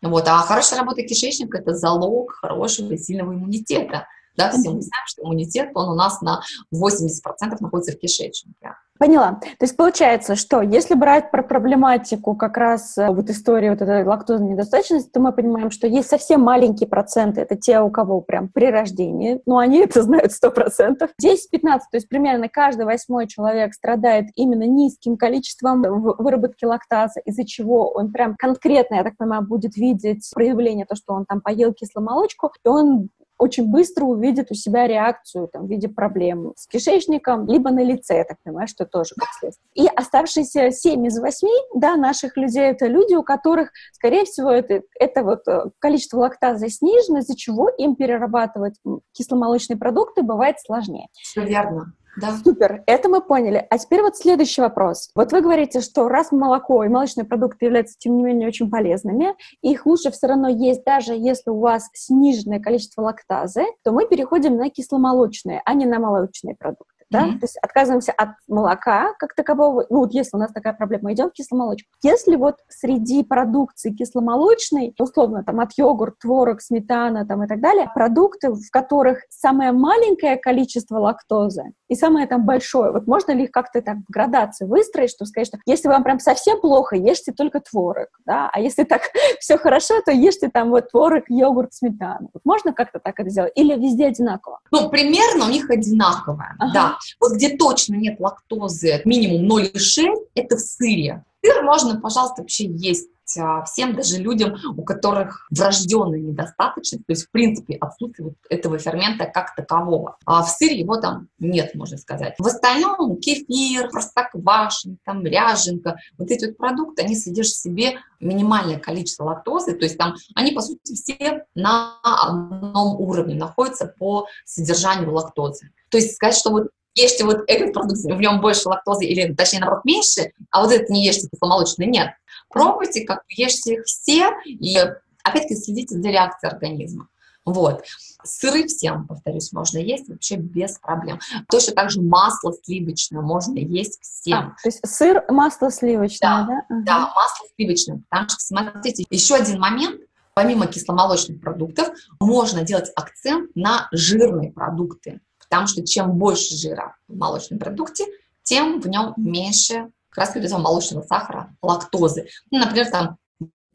Вот. А хорошая работа кишечника – это залог хорошего и сильного иммунитета. Да, все мы знаем, что иммунитет, он у нас на 80% находится в кишечнике. Поняла. То есть получается, что если брать про проблематику как раз э, вот истории вот этой лактозной недостаточности, то мы понимаем, что есть совсем маленькие проценты, это те, у кого прям при рождении, ну они это знают 100%. 10-15, то есть примерно каждый восьмой человек страдает именно низким количеством выработки лактазы, из-за чего он прям конкретно, я так понимаю, будет видеть проявление, то, что он там поел кисломолочку, и он очень быстро увидит у себя реакцию там, в виде проблем с кишечником, либо на лице, я так понимаю, что тоже как следствие. И оставшиеся 7 из 8 да, наших людей — это люди, у которых, скорее всего, это, это вот э, количество лактазы снижено, из-за чего им перерабатывать кисломолочные продукты бывает сложнее. Все верно. Да. Супер, это мы поняли. А теперь вот следующий вопрос. Вот вы говорите, что раз молоко и молочные продукты являются, тем не менее, очень полезными, их лучше все равно есть, даже если у вас сниженное количество лактазы, то мы переходим на кисломолочные, а не на молочные продукты. Да, mm-hmm. то есть отказываемся от молока как такового, ну вот если у нас такая проблема, идем в кисломолочку. Если вот среди продукции кисломолочной, условно там от йогурт, творог, сметана там и так далее, продукты, в которых самое маленькое количество лактозы и самое там большое, вот можно ли их как-то так в градации выстроить, что сказать, что если вам прям совсем плохо, ешьте только творог, да, а если так все хорошо, то ешьте там вот творог, йогурт, сметану. Вот можно как-то так это сделать? Или везде одинаково? Ну, примерно у них одинаковое, ага. да. Вот где точно нет лактозы, минимум 0,6, это в сыре. Сыр можно, пожалуйста, вообще есть а, всем, даже людям, у которых врожденная недостаточность, то есть, в принципе, отсутствие этого фермента как такового. А в сыре его там нет, можно сказать. В остальном кефир, простоквашино, там ряженка, вот эти вот продукты, они содержат в себе минимальное количество лактозы, то есть там они, по сути, все на одном уровне находятся по содержанию лактозы. То есть сказать, что вот ешьте вот этот продукт, в нем больше лактозы, или точнее, наоборот, меньше, а вот этот не ешьте кисломолочный, нет. Пробуйте, как ешьте их все, и опять-таки следите за реакцией организма. Вот. Сыры всем, повторюсь, можно есть вообще без проблем. Точно так же масло сливочное можно есть всем. А, то есть сыр, масло сливочное, да? Да, ага. да масло сливочное. Потому что, смотрите, еще один момент, помимо кисломолочных продуктов, можно делать акцент на жирные продукты. Потому что чем больше жира в молочном продукте, тем в нем меньше как раз этого молочного сахара, лактозы. Ну, например, там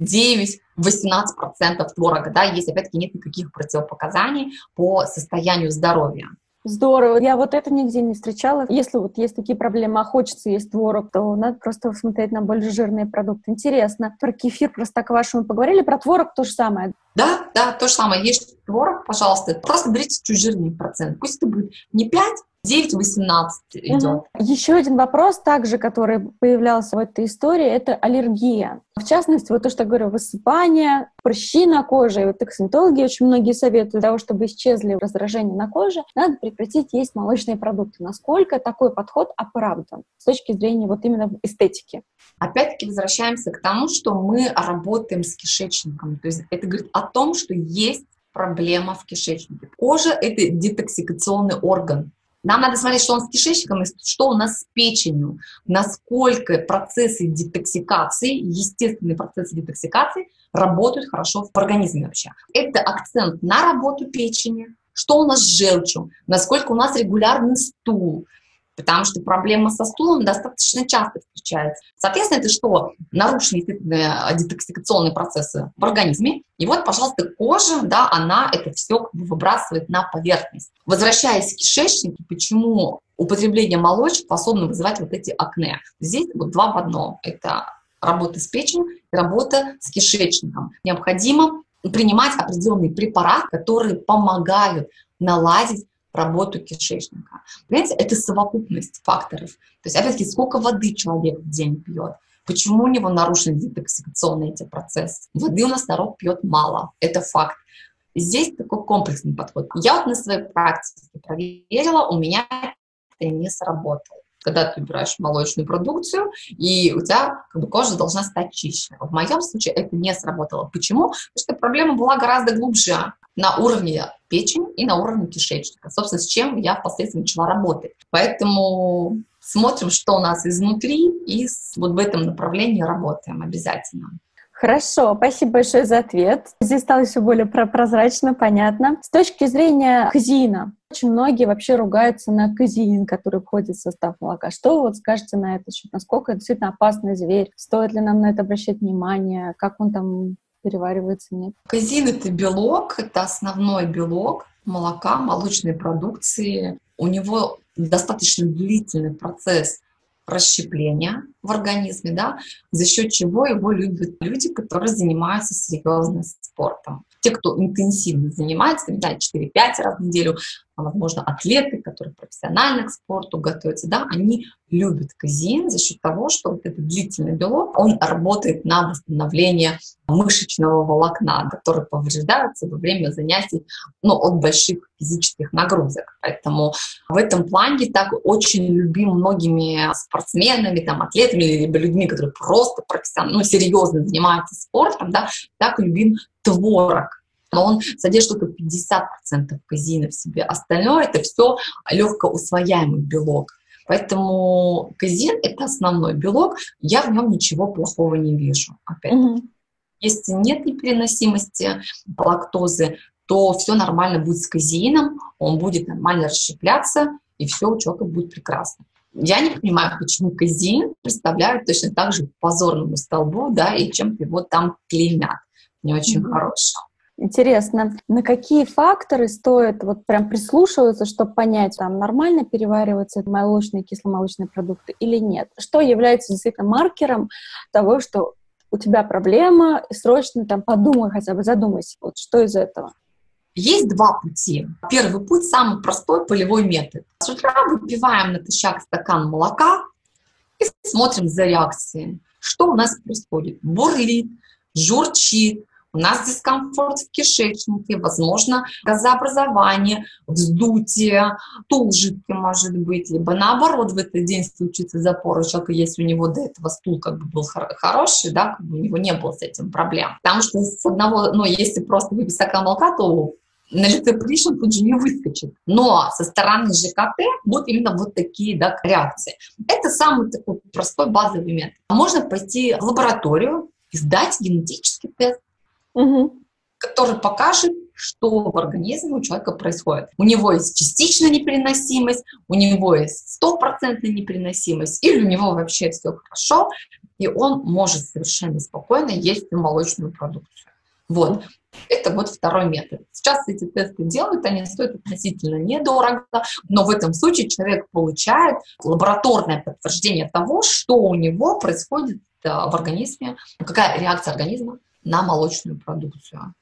9-18% творога, да, если опять-таки нет никаких противопоказаний по состоянию здоровья. Здорово. Я вот это нигде не встречала. Если вот есть такие проблемы, а хочется есть творог, то надо просто смотреть на более жирные продукты. Интересно. Про кефир, про стаквашу мы поговорили, про творог то же самое. Да, да, то же самое. Есть творог, пожалуйста, просто берите чуть жирный процент. Пусть это будет не 5, 9-18 идет. Еще один вопрос также, который появлялся в этой истории, это аллергия. В частности, вот то, что я говорю, высыпание, прыщи на коже. И вот косметологи очень многие советуют для того, чтобы исчезли раздражения на коже, надо прекратить есть молочные продукты. Насколько такой подход оправдан с точки зрения вот именно эстетики? Опять-таки возвращаемся к тому, что мы работаем с кишечником. То есть это говорит о том, что есть проблема в кишечнике. Кожа — это детоксикационный орган. Нам надо смотреть, что он с кишечником и что у нас с печенью, насколько процессы детоксикации, естественные процессы детоксикации работают хорошо в организме вообще. Это акцент на работу печени, что у нас с желчью, насколько у нас регулярный стул, потому что проблема со стулом достаточно часто встречается. Соответственно, это что? Нарушены детоксикационные процессы в организме. И вот, пожалуйста, кожа, да, она это все выбрасывает на поверхность. Возвращаясь к кишечнику, почему употребление молочек способно вызывать вот эти акне? Здесь вот два в одном. Это работа с печенью и работа с кишечником. Необходимо принимать определенные препараты, которые помогают наладить работу кишечника. Понимаете, это совокупность факторов. То есть, опять-таки, сколько воды человек в день пьет, почему у него нарушены детоксикационные эти процессы. Воды у нас народ пьет мало, это факт. Здесь такой комплексный подход. Я вот на своей практике проверила, у меня это не сработало когда ты убираешь молочную продукцию, и у тебя как бы, кожа должна стать чище. В моем случае это не сработало. Почему? Потому что проблема была гораздо глубже на уровне печени и на уровне кишечника. Собственно, с чем я впоследствии начала работать. Поэтому смотрим, что у нас изнутри, и вот в этом направлении работаем обязательно. Хорошо, спасибо большое за ответ. Здесь стало все более прозрачно, понятно. С точки зрения казина, очень многие вообще ругаются на казеин, который входит в состав молока. Что вы вот скажете на это? Насколько это действительно опасный зверь? Стоит ли нам на это обращать внимание? Как он там переваривается, нет? Казин — это белок, это основной белок молока, молочной продукции. У него достаточно длительный процесс расщепления в организме, да, за счет чего его любят люди, которые занимаются серьезным спортом. Те, кто интенсивно занимается, не знаю, 4-5 раз в неделю, возможно, атлеты, которые профессионально к спорту готовятся, да, они любят казеин за счет того, что вот этот длительный белок, он работает на восстановление мышечного волокна, который повреждается во время занятий ну, от больших физических нагрузок. Поэтому в этом плане так очень любим многими спортсменами, там, атлетами, либо людьми, которые просто профессионально, ну, серьезно занимаются спортом, да, так любим творог но он содержит только 50% казеина в себе. Остальное это все легко усвояемый белок. Поэтому казин – это основной белок, я в нем ничего плохого не вижу. Опять. Mm-hmm. Если нет непереносимости лактозы, то все нормально будет с казеином, он будет нормально расщепляться, и все у человека будет прекрасно. Я не понимаю, почему казеин представляют точно так же позорному столбу, да, и чем его там клеймят. Не очень mm-hmm. хорошо. Интересно, на какие факторы стоит вот прям прислушиваться, чтобы понять, там нормально перевариваются молочные, кисломолочные продукты или нет? Что является действительно маркером того, что у тебя проблема, и срочно там подумай хотя бы, задумайся, вот что из этого? Есть два пути. Первый путь – самый простой полевой метод. С утра выпиваем натощак стакан молока и смотрим за реакцией. Что у нас происходит? Бурлит, журчит, у нас дискомфорт в кишечнике, возможно, газообразование, вздутие, стул жидкий может быть, либо наоборот в этот день случится запор у человека, если у него до этого стул как бы был хороший, да, как бы у него не было с этим проблем. Потому что с одного, ну, если просто выпить стакан молока, то на лице пришел тут же не выскочит. Но со стороны ЖКТ будут именно вот такие да, реакции. Это самый такой простой базовый метод. Можно пойти в лабораторию и сдать генетический тест угу. который покажет, что в организме у человека происходит. У него есть частичная непереносимость, у него есть стопроцентная непереносимость, или у него вообще все хорошо, и он может совершенно спокойно есть молочную продукцию. Вот. Это вот второй метод. Сейчас эти тесты делают, они стоят относительно недорого, но в этом случае человек получает лабораторное подтверждение того, что у него происходит э, в организме, какая реакция организма на молочную продукцию.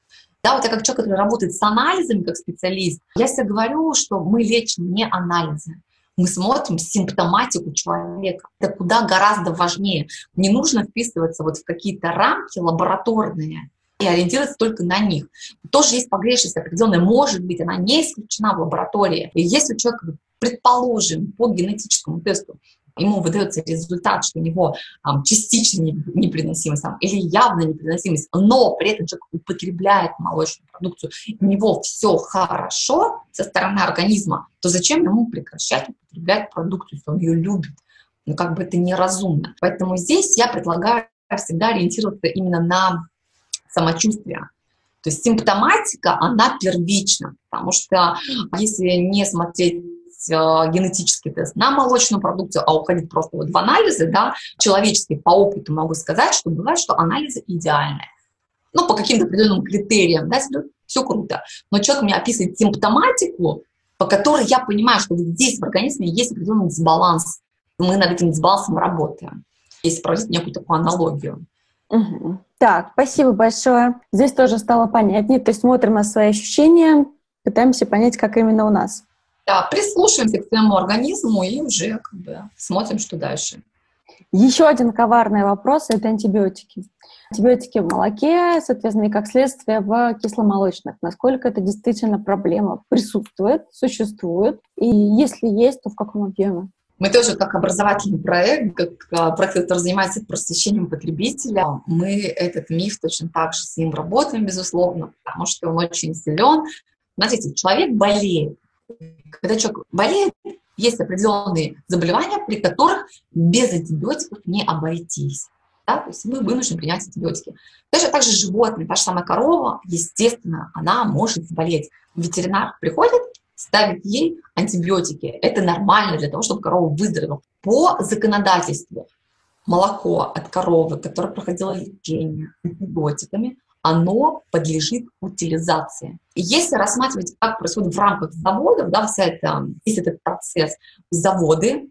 Да, вот я как человек, который работает с анализами, как специалист, я всегда говорю, что мы лечим не анализы. Мы смотрим симптоматику человека. Это куда гораздо важнее. Не нужно вписываться вот в какие-то рамки лабораторные и ориентироваться только на них. Тоже есть погрешность определенная, может быть, она не исключена в лаборатории. И если у человека, предположим, по генетическому тесту ему выдается результат, что у него um, частично непереносимость там, или явная непереносимость, но при этом человек употребляет молочную продукцию, у него все хорошо со стороны организма, то зачем ему прекращать употреблять продукцию, если он ее любит? Ну, как бы это неразумно. Поэтому здесь я предлагаю всегда ориентироваться именно на самочувствие. То есть симптоматика, она первична, потому что если не смотреть Э, генетический тест на молочную продукцию, а уходить просто вот в анализы, да, человеческие по опыту могу сказать, что бывает, что анализы идеальные. Ну, по каким-то определенным критериям, да, все круто. Но человек мне описывает симптоматику, по которой я понимаю, что здесь в организме есть определенный дисбаланс. Мы над этим дисбалансом работаем, если проводить некую такую аналогию. Угу. Так, спасибо большое. Здесь тоже стало понятнее. То есть смотрим на свои ощущения, пытаемся понять, как именно у нас. Да, прислушаемся к своему организму и уже как бы смотрим, что дальше. Еще один коварный вопрос – это антибиотики. Антибиотики в молоке, соответственно, и как следствие в кисломолочных. Насколько это действительно проблема присутствует, существует, и если есть, то в каком объеме? Мы тоже как образовательный проект, как а, проект, который занимается просвещением потребителя, мы этот миф точно так же с ним работаем, безусловно, потому что он очень силен. Смотрите, человек болеет, когда человек болеет, есть определенные заболевания, при которых без антибиотиков не обойтись. Да? То есть мы вынуждены принять антибиотики. Даже также животные, та же самая корова, естественно, она может заболеть. Ветеринар приходит, ставит ей антибиотики. Это нормально для того, чтобы корова выздоровела. По законодательству молоко от коровы, которое проходило лечение антибиотиками, оно подлежит утилизации. И если рассматривать, как происходит в рамках заводов, да, вся эта, весь этот процесс, заводы,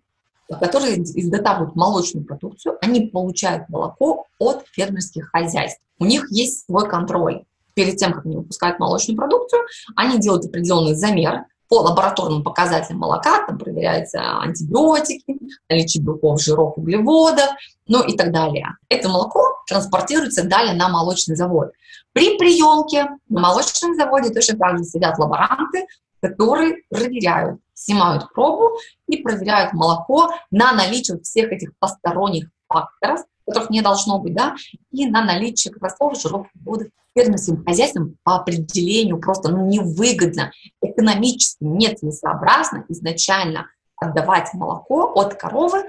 которые изготавливают молочную продукцию, они получают молоко от фермерских хозяйств. У них есть свой контроль. Перед тем, как они выпускают молочную продукцию, они делают определенный замер, по лабораторным показателям молока, там проверяются антибиотики, наличие белков, жиров, углеводов, ну и так далее. Это молоко транспортируется далее на молочный завод. При приемке на молочном заводе точно так же сидят лаборанты, которые проверяют, снимают пробу и проверяют молоко на наличие всех этих посторонних факторов, которых не должно быть, да, и на наличие красов, жиров, водов. Фермерским хозяйствам по определению просто ну, невыгодно, экономически нецелесообразно изначально отдавать молоко от коровы,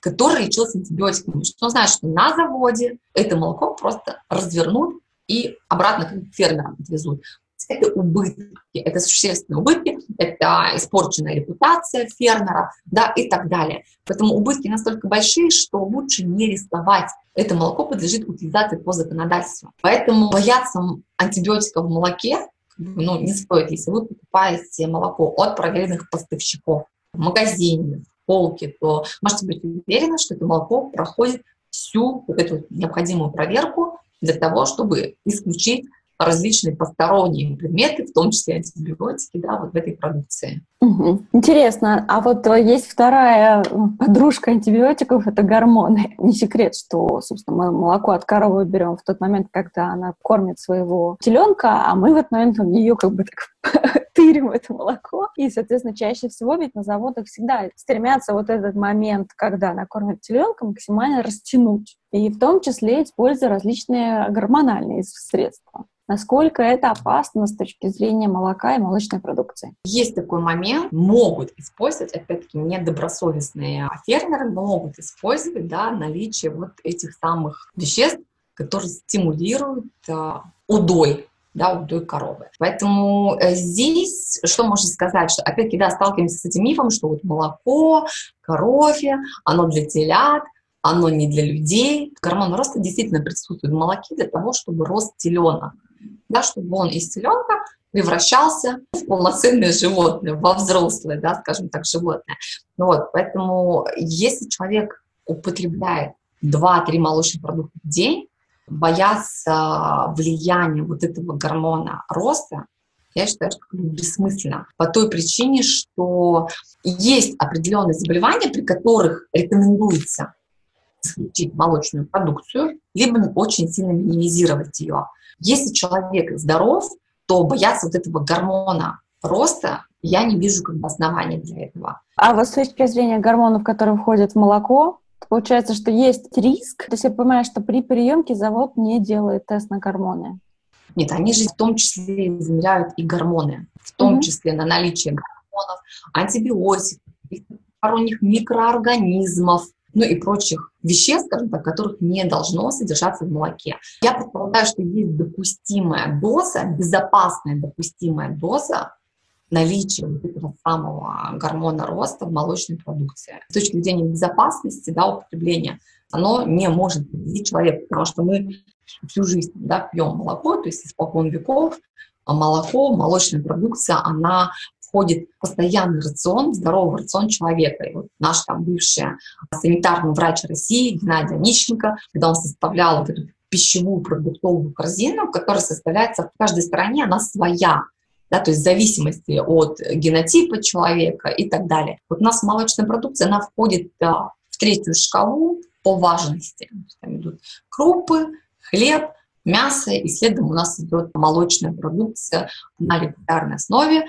которая лечилась антибиотиками. Что он знает, что на заводе это молоко просто развернут и обратно к фермерам отвезут это убытки, это существенные убытки, это испорченная репутация фермера, да, и так далее. Поэтому убытки настолько большие, что лучше не рисковать. Это молоко подлежит утилизации по законодательству. Поэтому бояться антибиотиков в молоке ну, не стоит, если вы покупаете молоко от проверенных поставщиков в магазине, в полке, то можете быть уверены, что это молоко проходит всю вот эту необходимую проверку для того, чтобы исключить различные посторонние предметы, в том числе антибиотики, да, вот в этой продукции. Угу. Интересно, а вот э, есть вторая подружка антибиотиков — это гормоны. Не секрет, что, собственно, мы молоко от коровы берем в тот момент, когда она кормит своего теленка, а мы в этот момент ее как бы так тырим это молоко. И, соответственно, чаще всего ведь на заводах всегда стремятся вот этот момент, когда она кормит теленка, максимально растянуть. И в том числе используя различные гормональные средства насколько это опасно с точки зрения молока и молочной продукции. Есть такой момент, могут использовать, опять-таки, недобросовестные фермеры могут использовать да, наличие вот этих самых веществ, которые стимулируют э, удой да, удой коровы. Поэтому э, здесь, что можно сказать, что опять-таки, да, сталкиваемся с этим мифом, что вот молоко, коровье, оно для телят, оно не для людей. Гормон роста действительно присутствует в молоке для того, чтобы рост теленок да, чтобы он из теленка превращался в полноценное животное, во взрослое, да, скажем так, животное. Вот, поэтому если человек употребляет 2-3 молочных продукта в день, бояться влияния вот этого гормона роста, я считаю, что бессмысленно. По той причине, что есть определенные заболевания, при которых рекомендуется исключить молочную продукцию, либо очень сильно минимизировать ее. Если человек здоров, то бояться вот этого гормона роста я не вижу как бы основания для этого. А вот с точки зрения гормонов, которые входят в молоко, получается, что есть риск. То есть я понимаю, что при приемке завод не делает тест на гормоны. Нет, они же в том числе измеряют и гормоны, в том mm-hmm. числе на наличие гормонов, антибиотиков, сторонних микроорганизмов, ну и прочих веществ, скажем так, которых не должно содержаться в молоке. Я предполагаю, что есть допустимая доза, безопасная допустимая доза наличия вот этого самого гормона роста в молочной продукции. С точки зрения безопасности да, употребления, оно не может повредить человека, потому что мы всю жизнь да, пьем молоко, то есть испокон веков молоко, молочная продукция, она входит постоянный рацион, здоровый рацион человека. И вот наш там бывший санитарный врач России Геннадий Онищенко, когда он составлял вот эту пищевую продуктовую корзину, которая составляется в каждой стране, она своя. Да, то есть в зависимости от генотипа человека и так далее. Вот у нас молочная продукция, она входит да, в третью шкалу по важности. Там идут крупы, хлеб, мясо, и следом у нас идет молочная продукция на регулярной основе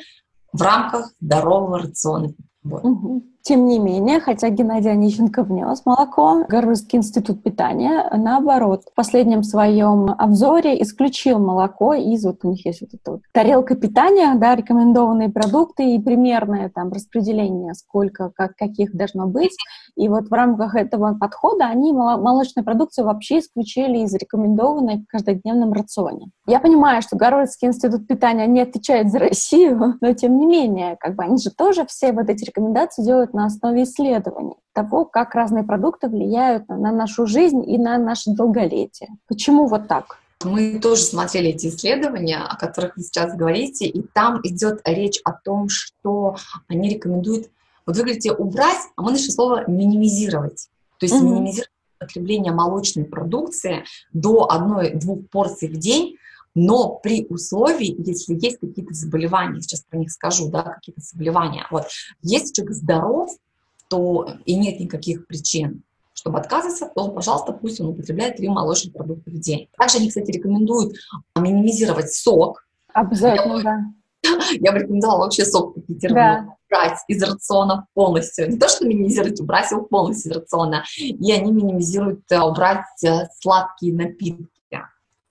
в рамках здорового рациона. Вот. Угу. Тем не менее, хотя Геннадий Онищенко внес молоко, Гарвардский институт питания, наоборот, в последнем своем обзоре исключил молоко из, вот у них есть вот эта вот тарелка питания, да, рекомендованные продукты и примерное там распределение, сколько, как, каких должно быть. И вот в рамках этого подхода они молочную продукцию вообще исключили из рекомендованной в каждодневном рационе. Я понимаю, что Гарвардский институт питания не отвечает за Россию, но тем не менее, как бы они же тоже все вот эти рекомендации делают на основе исследований того, как разные продукты влияют на нашу жизнь и на наше долголетие. Почему вот так? Мы тоже смотрели эти исследования, о которых вы сейчас говорите, и там идет речь о том, что они рекомендуют, вот вы говорите, убрать, а мы нашли слово минимизировать. То есть mm-hmm. минимизировать потребление молочной продукции до одной-двух порций в день, но при условии, если есть какие-то заболевания, сейчас про них скажу, да, какие-то заболевания, вот, если человек здоров, то и нет никаких причин, чтобы отказываться, то, пожалуйста, пусть он употребляет три молочных продукта в день. Также они, кстати, рекомендуют минимизировать сок. Обязательно, да. Я бы рекомендовала вообще сок пакетированный да. брать из рациона полностью. Не то, что минимизировать, убрать его полностью из рациона. И они минимизируют э, убрать э, сладкие напитки.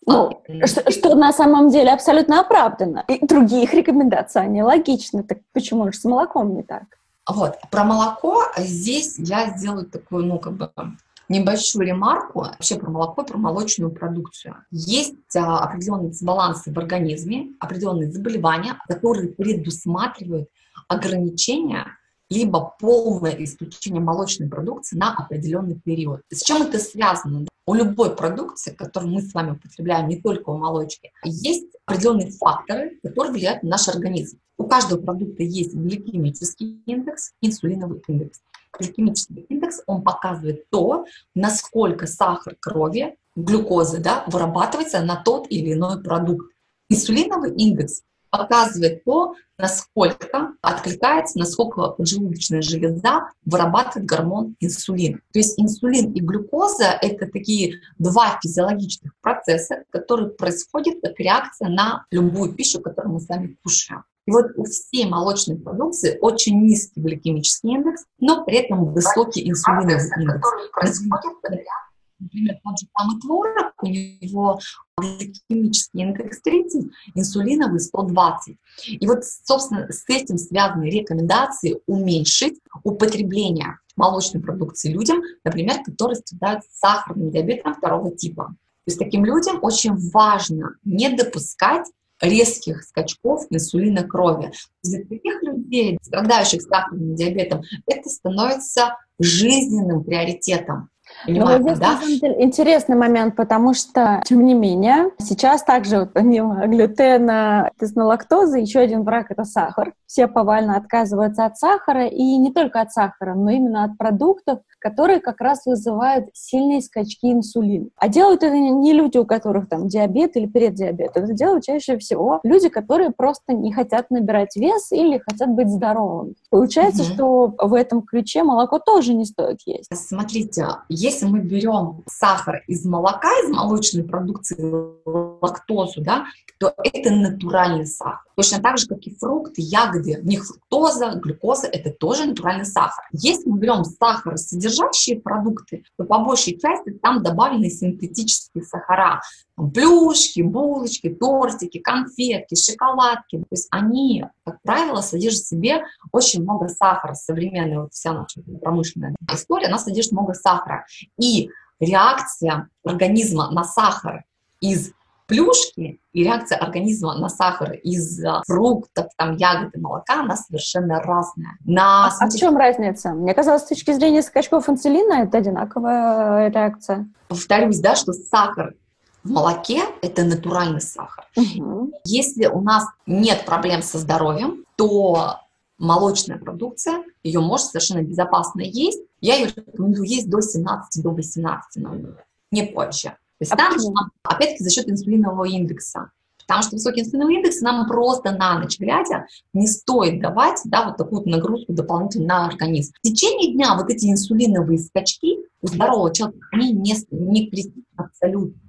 Ну, что, что на самом деле абсолютно оправдано. И других рекомендаций, они логичны. Так почему же с молоком не так? Вот. Про молоко здесь я сделаю такую, ну, как бы небольшую ремарку вообще про молоко, про молочную продукцию. Есть а, определенные дисбалансы в организме, определенные заболевания, которые предусматривают ограничения либо полное исключение молочной продукции на определенный период. С чем это связано? У любой продукции, которую мы с вами употребляем, не только у молочки, есть определенные факторы, которые влияют на наш организм. У каждого продукта есть гликемический индекс, инсулиновый индекс. Гликемический индекс, он показывает то, насколько сахар крови, глюкозы, да, вырабатывается на тот или иной продукт. Инсулиновый индекс показывает то, насколько откликается, насколько поджелудочная железа вырабатывает гормон инсулин. То есть инсулин и глюкоза – это такие два физиологических процесса, которые происходят как реакция на любую пищу, которую мы с вами кушаем. И вот у всей молочной продукции очень низкий гликемический индекс, но при этом высокий инсулиновый индекс. Например, тот же самый творог, у него гликемический индекс 30, инсулиновый 120. И вот, собственно, с этим связаны рекомендации уменьшить употребление молочной продукции людям, например, которые страдают сахарным диабетом второго типа. То есть таким людям очень важно не допускать резких скачков инсулина крови. Для таких людей, страдающих сахарным диабетом, это становится жизненным приоритетом. Понимаю, ну, здесь, да? на самом деле, интересный момент, потому что, тем не менее, сейчас также помимо глютена, лактозы, еще один враг — это сахар. Все повально отказываются от сахара, и не только от сахара, но именно от продуктов, которые как раз вызывают сильные скачки инсулина. А делают это не люди, у которых там диабет или преддиабет. Это делают чаще всего люди, которые просто не хотят набирать вес или хотят быть здоровыми. Получается, угу. что в этом ключе молоко тоже не стоит есть. Смотрите, если мы берем сахар из молока, из молочной продукции, лактозу, да, то это натуральный сахар. Точно так же, как и фрукты, ягоды, в них фруктоза, глюкоза – это тоже натуральный сахар. Если мы берем сахаросодержащие продукты, то по большей части там добавлены синтетические сахара. Плюшки, булочки, тортики, конфетки, шоколадки. То есть они, как правило, содержат в себе очень много сахара. Современная вот вся наша промышленная история, она содержит много сахара. И реакция организма на сахар из плюшки и реакция организма на сахар из фруктов, там, ягод и молока, она совершенно разная. На... А, а в чем разница? Мне казалось, с точки зрения скачков инсулина это одинаковая реакция. Повторюсь, да, что сахар в молоке – это натуральный сахар. Угу. Если у нас нет проблем со здоровьем, то молочная продукция, ее можно совершенно безопасно есть. Я ее рекомендую есть до 17, до 18 не позже. То есть а там, опять-таки, за счет инсулинового индекса. Потому что высокий инсулиновый индекс нам просто на ночь глядя не стоит давать да, вот такую нагрузку дополнительно на организм. В течение дня вот эти инсулиновые скачки у здорового человека, они не, не абсолютно.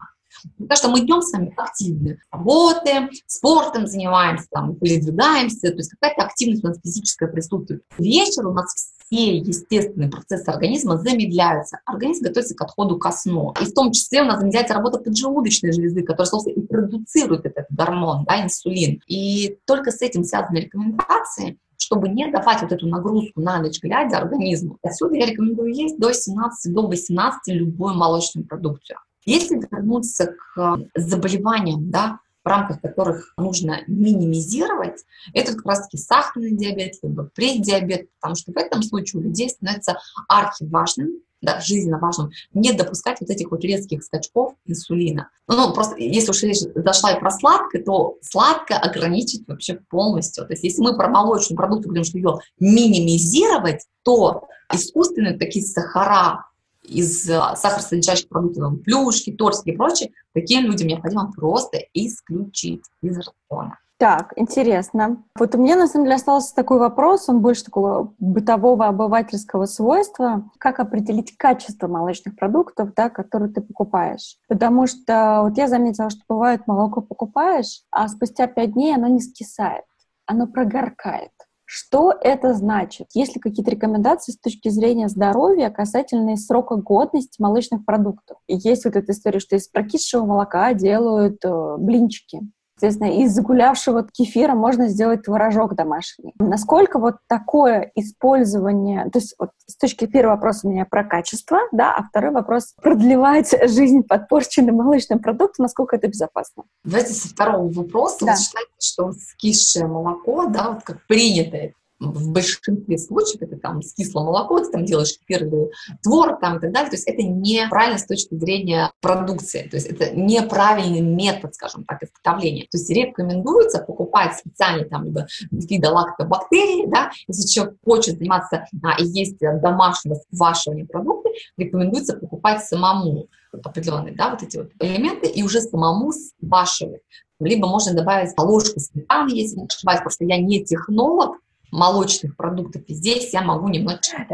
Потому что мы днем с вами активны, работаем, спортом занимаемся, там, передвигаемся, то есть какая-то активность у нас физическая присутствует. Вечер у нас все естественные процессы организма замедляются. Организм готовится к отходу ко сну. И в том числе у нас замедляется работа поджелудочной железы, которая, собственно, и продуцирует этот гормон, да, инсулин. И только с этим связаны рекомендации, чтобы не давать вот эту нагрузку на ночь глядя организму. Отсюда я рекомендую есть до 17, до 18 любую молочную продукцию. Если вернуться к заболеваниям, да, рамках которых нужно минимизировать, это как раз-таки сахарный диабет, либо преддиабет, потому что в этом случае у людей становится архиважным, да, жизненно важным, не допускать вот этих вот резких скачков инсулина. Ну, ну просто если уж речь зашла и про сладкое, то сладкое ограничить вообще полностью. То есть если мы про молочную продукцию говорим, что ее минимизировать, то искусственные такие сахара, из э, сахаросодержащих продуктов, плюшки, тортики и прочее, таким людям необходимо просто исключить из рациона. Так, интересно. Вот у меня, на самом деле, остался такой вопрос, он больше такого бытового обывательского свойства. Как определить качество молочных продуктов, да, которые ты покупаешь? Потому что вот я заметила, что бывает молоко покупаешь, а спустя пять дней оно не скисает. оно прогоркает. Что это значит? Есть ли какие-то рекомендации с точки зрения здоровья касательно срока годности молочных продуктов? И есть вот эта история, что из прокисшего молока делают э, блинчики. Соответственно, из загулявшего кефира можно сделать творожок домашний. Насколько вот такое использование, то есть вот с точки первого вопроса у меня про качество, да, а второй вопрос продлевать жизнь подпорченным молочным продуктом, насколько это безопасно? Давайте со второго вопроса. Да. Вот считайте, что скисшее молоко, да, вот как принято в большинстве случаев это там с кислым молоко, ты там делаешь или творог там и так далее. То есть это неправильно с точки зрения продукции. То есть это неправильный метод, скажем так, изготовления. То есть рекомендуется покупать специальные там либо вида лактобактерии, да, если человек хочет заниматься а, и есть домашнего сквашивания продуктов, рекомендуется покупать самому определенные, да, вот эти вот элементы и уже самому сквашивать. Либо можно добавить ложку сметаны, если не ошибаюсь, потому что я не технолог, молочных продуктов. И здесь я могу немножечко...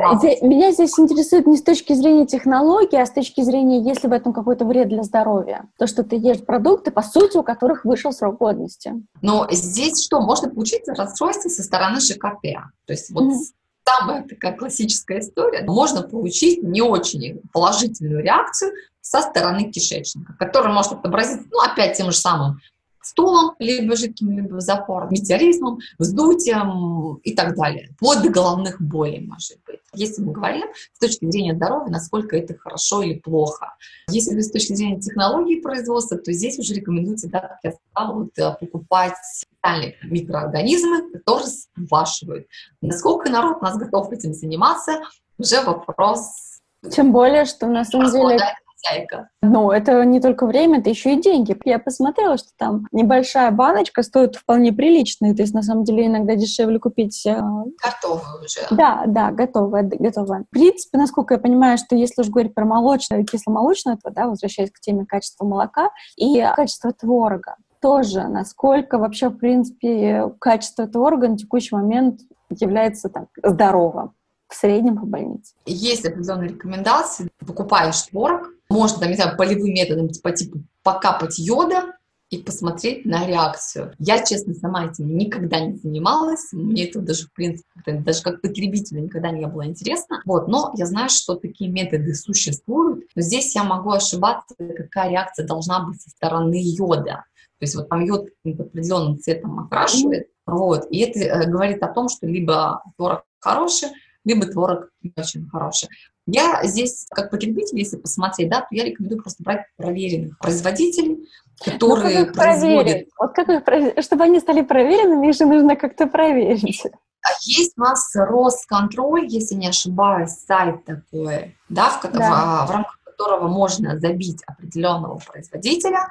Меня здесь интересует не с точки зрения технологии, а с точки зрения, есть ли в этом какой-то вред для здоровья. То, что ты ешь продукты, по сути, у которых вышел срок годности. Но здесь что? Можно получить расстройство со стороны ЖКТ. То есть вот mm-hmm самая такая классическая история, можно получить не очень положительную реакцию со стороны кишечника, которая может отобразиться, ну, опять тем же самым стулом, либо жидким, либо запором, метеоризмом, вздутием и так далее. Вплоть до головных болей, может быть. Если мы говорим с точки зрения здоровья, насколько это хорошо или плохо. Если с точки зрения технологии производства, то здесь уже рекомендуется, да, как я сказала, вот, э, покупать специальные микроорганизмы, которые сглашивают. Насколько народ у нас готов этим заниматься, уже вопрос тем более, что на самом деле хозяйка. Ну, это не только время, это еще и деньги. Я посмотрела, что там небольшая баночка стоит вполне прилично. То есть, на самом деле, иногда дешевле купить... Э, готовую уже. Да, да, готовая, готовая. В принципе, насколько я понимаю, что если уж говорить про молочное, кисломолочное, то, да, возвращаясь к теме качества молока и качества творога, тоже, насколько вообще, в принципе, качество творога на текущий момент является так здоровым в среднем по больнице. Есть определенные рекомендации. Покупаешь творог, можно, там, не знаю, полевым методом, по типу покапать йода, и посмотреть на реакцию. Я, честно, сама этим никогда не занималась, мне это даже, в принципе, даже как потребителю никогда не было интересно. Вот, но я знаю, что такие методы существуют, но здесь я могу ошибаться, какая реакция должна быть со стороны йода. То есть вот там йод определенным цветом окрашивает, вот, и это э, говорит о том, что либо творог хороший, либо творог не очень хороший. Я здесь, как потребитель, если посмотреть, да, то я рекомендую просто брать проверенных производителей, которые ну, как производят... Вот как их проверить? Чтобы они стали проверенными, их же нужно как-то проверить. А есть у нас Росконтроль, если не ошибаюсь, сайт такой, да, в, да. в, в рамках которого можно забить определенного производителя,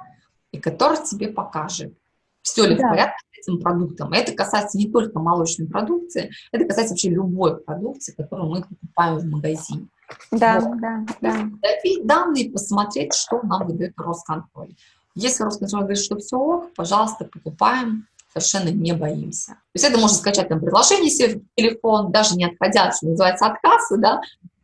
и который тебе покажет, все ли да. в порядке с этим продуктом. Это касается не только молочной продукции, это касается вообще любой продукции, которую мы покупаем в магазине. Да, вот. да, да. Добить данные, посмотреть, что нам выдает Росконтроль. Если Росконтроль говорит, что все ок, пожалуйста, покупаем, совершенно не боимся. То есть это можно скачать там приложение себе в телефон, даже не отходя, что называется, от кассы, да,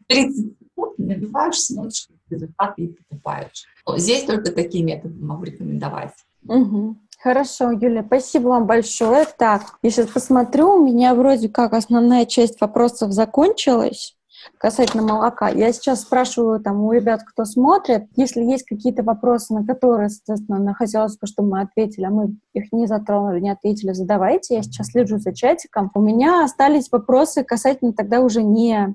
30 секунд набиваешь, смотришь результаты и покупаешь. Здесь только такие методы могу рекомендовать. Угу. Хорошо, Юля, спасибо вам большое. Так, я сейчас посмотрю, у меня вроде как основная часть вопросов закончилась касательно молока. Я сейчас спрашиваю там у ребят, кто смотрит, если есть какие-то вопросы, на которые, соответственно, хотелось бы, чтобы мы ответили, а мы их не затронули, не ответили, задавайте. Я сейчас слежу за чатиком. У меня остались вопросы касательно тогда уже не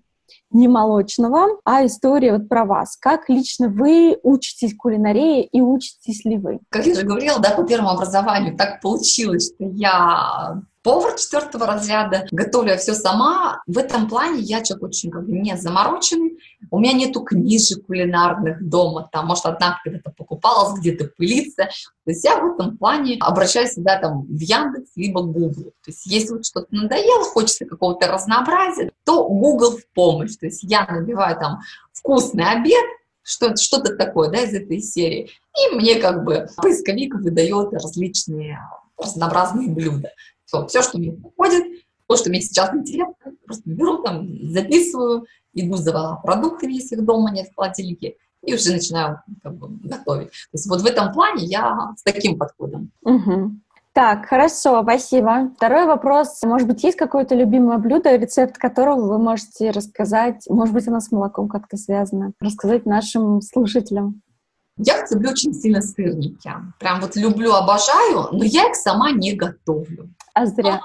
не молочного, а история вот про вас. Как лично вы учитесь кулинарии и учитесь ли вы? Как я уже говорила, да, по первому образованию так получилось, что я повар четвертого разряда, готовлю я все сама. В этом плане я человек очень как бы не замороченный. У меня нету книжек кулинарных дома, там, может, одна когда-то покупалась, где-то пылится. То есть я в этом плане обращаюсь всегда там в Яндекс, либо Google. То есть если вот что-то надоело, хочется какого-то разнообразия, то Google в помощь. То есть я набиваю там вкусный обед, что-то что такое, да, из этой серии. И мне как бы поисковик выдает различные разнообразные блюда. Все, все, что мне подходит, то, что мне сейчас интересно, просто беру там, записываю, иду за продуктами, если их дома нет в холодильнике, и уже начинаю как бы, готовить. То есть вот в этом плане я с таким подходом. Угу. Так, хорошо, спасибо. Второй вопрос. Может быть, есть какое-то любимое блюдо, рецепт которого вы можете рассказать? Может быть, оно с молоком как-то связано? Рассказать нашим слушателям. Я люблю очень сильно сырники. Прям вот люблю, обожаю, но я их сама не готовлю. А зря.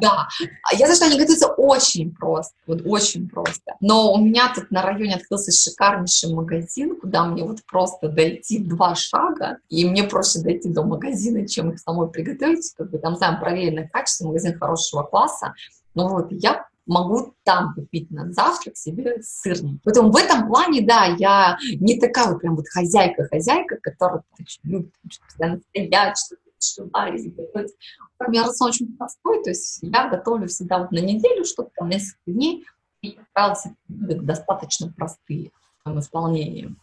Да. А я знаю, что они готовятся очень просто. Вот очень просто. Но у меня тут на районе открылся шикарнейший магазин, куда мне вот просто дойти два шага, и мне проще дойти до магазина, чем их самой приготовить. Как бы там самое проверенное качество, магазин хорошего класса. Но вот я могу там купить на завтрак себе сырник. Поэтому в этом плане, да, я не такая вот прям вот хозяйка-хозяйка, которая любит постоянно стоять, что-то варить, готовить. У меня рацион очень простой, то есть я готовлю всегда вот на неделю что-то, там несколько дней, и, как правило, достаточно простые в исполнении.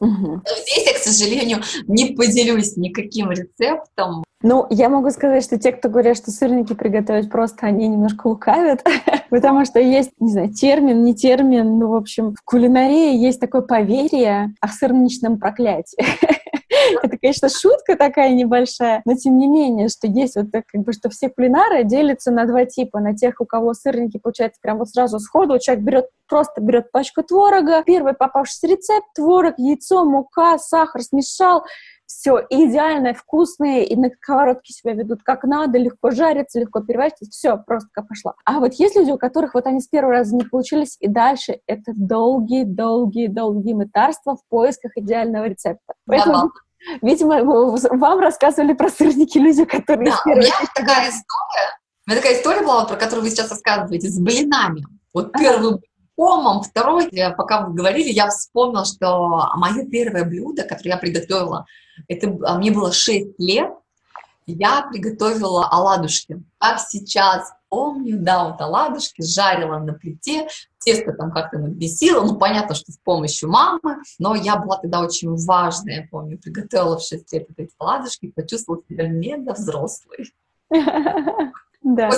Угу. Здесь я, к сожалению, не поделюсь никаким рецептом. Ну, я могу сказать, что те, кто говорят, что сырники приготовить просто, они немножко лукавят, потому что есть, не знаю, термин, не термин, ну, в общем, в кулинарии есть такое поверье о сырничном проклятии. Это, конечно, шутка такая небольшая, но тем не менее, что есть вот так, как бы, что все кулинары делятся на два типа. На тех, у кого сырники получается прям вот сразу сходу. Человек берет просто берет пачку творога, первый попавшийся рецепт, творог, яйцо, мука, сахар смешал, все идеальное, вкусное, и на сковородке себя ведут как надо, легко жарится, легко переваривается, все просто как пошло. А вот есть люди, у которых вот они с первого раза не получились, и дальше это долгие-долгие-долгие мытарства в поисках идеального рецепта. Поэтому Видимо, вам рассказывали про сырники люди, которые... Да, у меня такая история, у меня такая история была, про которую вы сейчас рассказываете, с блинами. Вот первым комом, второй, пока вы говорили, я вспомнила, что мое первое блюдо, которое я приготовила, это а, мне было 6 лет, я приготовила оладушки. Как сейчас помню, да, вот оладушки жарила на плите, тесто там как-то надбесила, ну, понятно, что с помощью мамы, но я была тогда очень важная, я помню, приготовила в 6 лет эти оладушки, почувствовала себя мега взрослой. Да.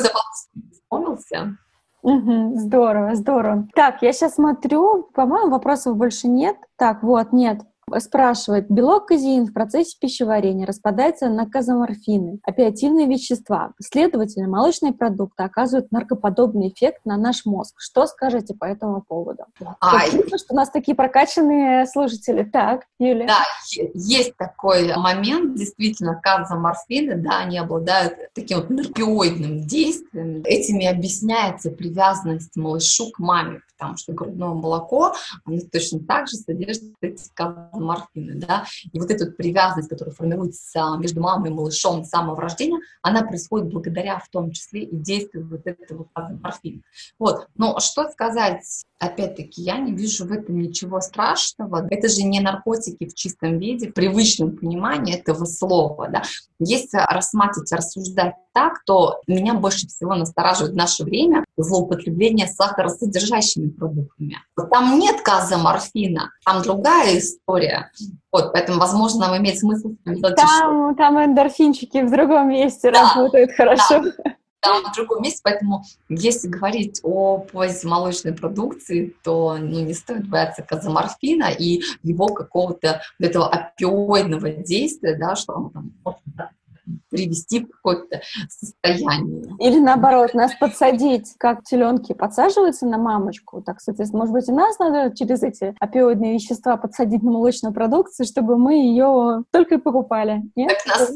Вспомнился. здорово, здорово. Так, я сейчас смотрю, по-моему, вопросов больше нет. Так, вот, нет спрашивает, белок казеин в процессе пищеварения распадается на казоморфины, опиативные вещества. Следовательно, молочные продукты оказывают наркоподобный эффект на наш мозг. Что скажете по этому поводу? А, что у нас такие прокачанные слушатели. Так, Юлия. Да, есть такой момент, действительно, казоморфины, да, они обладают таким вот наркоидным действием. Этими объясняется привязанность малышу к маме, потому что грудное молоко, оно точно так же содержит эти морфины, да, и вот эта привязанность, которая формируется между мамой и малышом с самого рождения, она происходит благодаря в том числе и действию вот этого морфина. Вот, но что сказать опять-таки, я не вижу в этом ничего страшного. Это же не наркотики в чистом виде, в привычном понимании этого слова. Да? Если рассматривать, рассуждать так, то меня больше всего настораживает в наше время злоупотребление сахаросодержащими продуктами. Там нет казоморфина, там другая история. Вот, поэтому, возможно, нам имеет смысл... Там, там эндорфинчики в другом месте да, работают хорошо. Да там в другом месте, поэтому если говорить о позе молочной продукции, то ну, не стоит бояться казоморфина и его какого-то этого опиоидного действия, да, что он там может привести в какое-то состояние. Или наоборот, нас подсадить, как теленки подсаживаются на мамочку. Так, соответственно, может быть, и нас надо через эти опиоидные вещества подсадить на молочную продукцию, чтобы мы ее только и покупали. Нет? Так нас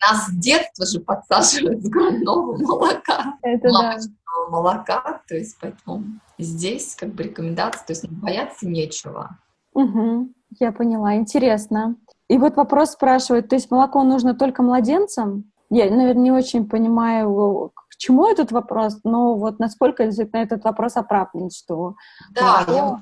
нас с детства же подсаживают с грудного молока, Это мамочного да. молока, то есть поэтому здесь как бы рекомендация, то есть бояться нечего. Угу, я поняла, интересно. И вот вопрос спрашивает, то есть молоко нужно только младенцам? Я, наверное, не очень понимаю, к чему этот вопрос, но вот насколько действительно этот вопрос оправдан, что... Да, молоко... я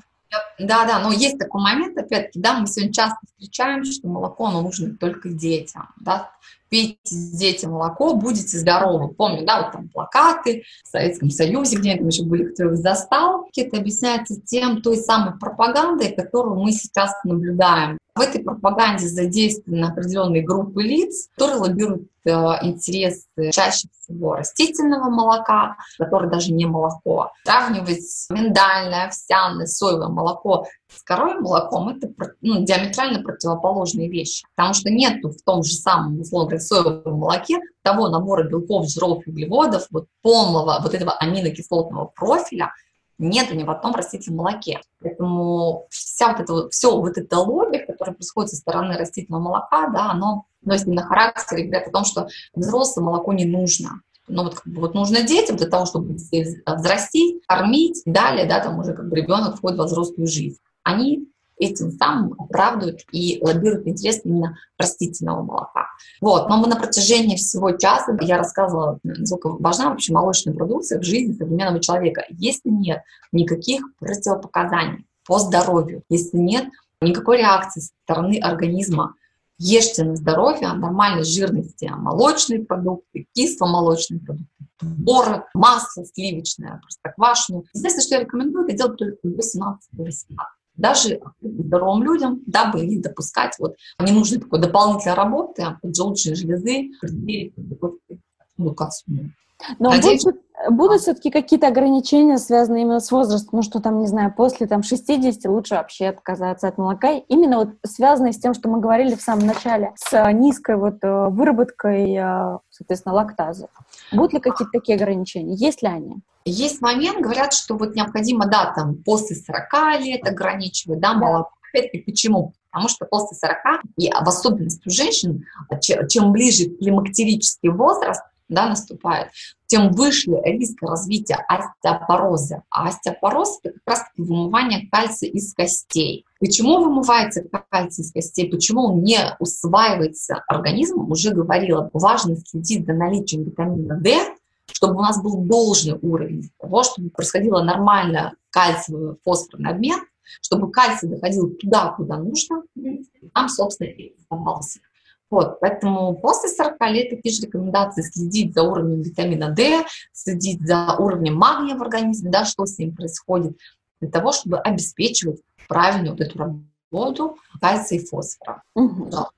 да, да, но есть такой момент, опять-таки, да, мы сегодня часто встречаем, что молоко, оно нужно только детям, да, пейте детям молоко, будете здоровы. Помню, да, вот там плакаты в Советском Союзе, где там еще были, их застал. Это объясняется тем, той самой пропагандой, которую мы сейчас наблюдаем. В этой пропаганде задействованы определенные группы лиц, которые лоббируют э, интересы чаще всего растительного молока, которое даже не молоко. Сравнивать миндальное, овсяное, соевое молоко с коровьим молоком это ну, диаметрально противоположные вещи. Потому что нет в том же самом, условно соевом молоке того набора белков, жиров, углеводов, вот полного вот этого аминокислотного профиля, нет ни в одном растительном молоке. Поэтому вся вот это вот, все вот это лобби, которое происходит со стороны растительного молока, да, оно носит именно характер и говорит о том, что взрослое молоко не нужно но ну, вот, как бы, вот нужно детям для того, чтобы взрастить, кормить, далее, да, там уже как бы ребенок входит во взрослую жизнь. Они этим самым оправдывают и лоббируют интерес именно растительного молока. Вот. Но мы на протяжении всего часа я рассказывала, насколько важна вообще молочная продукция в жизни современного человека. Если нет никаких противопоказаний по здоровью, если нет никакой реакции со стороны организма ешьте на здоровье, нормальной жирности молочные продукты, кисломолочные продукты, творог, масло сливочное, простоквашино. Единственное, что я рекомендую, это делать только 18 18 даже здоровым людям, дабы не допускать вот ненужной такой дополнительной работы поджелудочной железы преддверии ну, как но Надеюсь... будут, будут все-таки какие-то ограничения, связанные именно с возрастом, ну что там, не знаю, после там 60 лучше вообще отказаться от молока, именно вот связанные с тем, что мы говорили в самом начале, с низкой вот э, выработкой, э, соответственно, лактазы. Будут ли какие-то такие ограничения? Есть ли они? Есть момент, говорят, что вот необходимо, да, там после 40 лет ограничивать, да, молоко. Опять-таки, почему? Потому что после 40, и в особенности у женщин, чем ближе климактерический возраст, да, наступает, тем выше риск развития остеопороза. А остеопороз – это как раз вымывание кальция из костей. Почему вымывается кальций из костей? Почему он не усваивается организмом? Уже говорила, важно следить за наличием витамина D, чтобы у нас был должный уровень того, чтобы происходило нормально кальциевый фосфорный обмен, чтобы кальций доходил туда, куда нужно, там, собственно, и оставался. Вот, поэтому после 40 лет такие же рекомендации следить за уровнем витамина D, следить за уровнем магния в организме, да, что с ним происходит, для того, чтобы обеспечивать правильную вот эту работу кальция и фосфора. Угу. Да.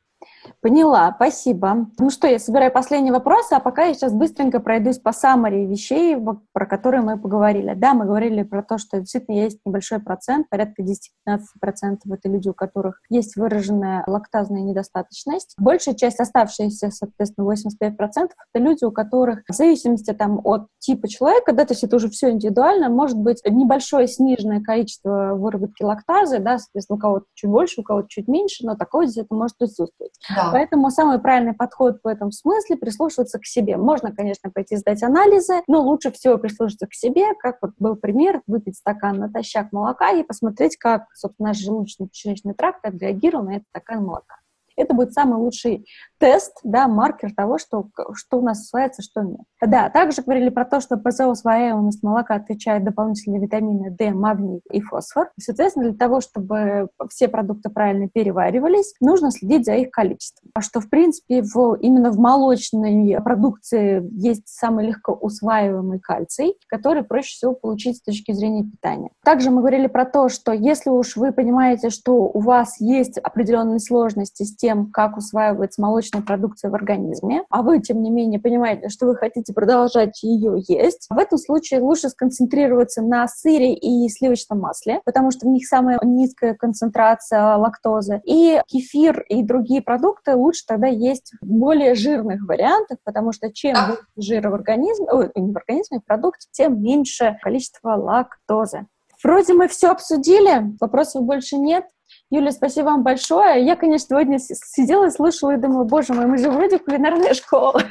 Поняла, спасибо. Ну что, я собираю последний вопрос, а пока я сейчас быстренько пройдусь по саммари вещей, про которые мы поговорили. Да, мы говорили про то, что действительно есть небольшой процент, порядка 10-15% это люди, у которых есть выраженная лактазная недостаточность. Большая часть оставшаяся, соответственно, 85% это люди, у которых в зависимости там, от типа человека, да, то есть это уже все индивидуально, может быть небольшое сниженное количество выработки лактазы, да, соответственно, у кого-то чуть больше, у кого-то чуть меньше, но такое здесь это может присутствовать. Да. Поэтому самый правильный подход в этом смысле прислушиваться к себе. Можно, конечно, пойти сдать анализы, но лучше всего прислушаться к себе, как вот был пример, выпить стакан натощак молока и посмотреть, как, собственно, наш желудочно-кишечный тракт отреагировал на этот стакан молока. Это будет самый лучший тест, да, маркер того, что, что у нас усваивается, что нет. Да, также говорили про то, что за усвояемость молока отвечают дополнительные витамины D, магний и фосфор. Соответственно, для того, чтобы все продукты правильно переваривались, нужно следить за их количеством. А что, в принципе, в, именно в молочной продукции есть самый легко усваиваемый кальций, который проще всего получить с точки зрения питания. Также мы говорили про то, что если уж вы понимаете, что у вас есть определенные сложности с тем, как усваивается молочная молочная продукция в организме, а вы, тем не менее, понимаете, что вы хотите продолжать ее есть, в этом случае лучше сконцентрироваться на сыре и сливочном масле, потому что в них самая низкая концентрация лактозы. И кефир и другие продукты лучше тогда есть в более жирных вариантах, потому что чем больше жира в организме, ой, не в организме, в продукте, тем меньше количество лактозы. Вроде мы все обсудили, вопросов больше нет. Юля, спасибо вам большое. Я, конечно, сегодня сидела и слушала и думала, боже мой, мы же вроде кулинарная школа,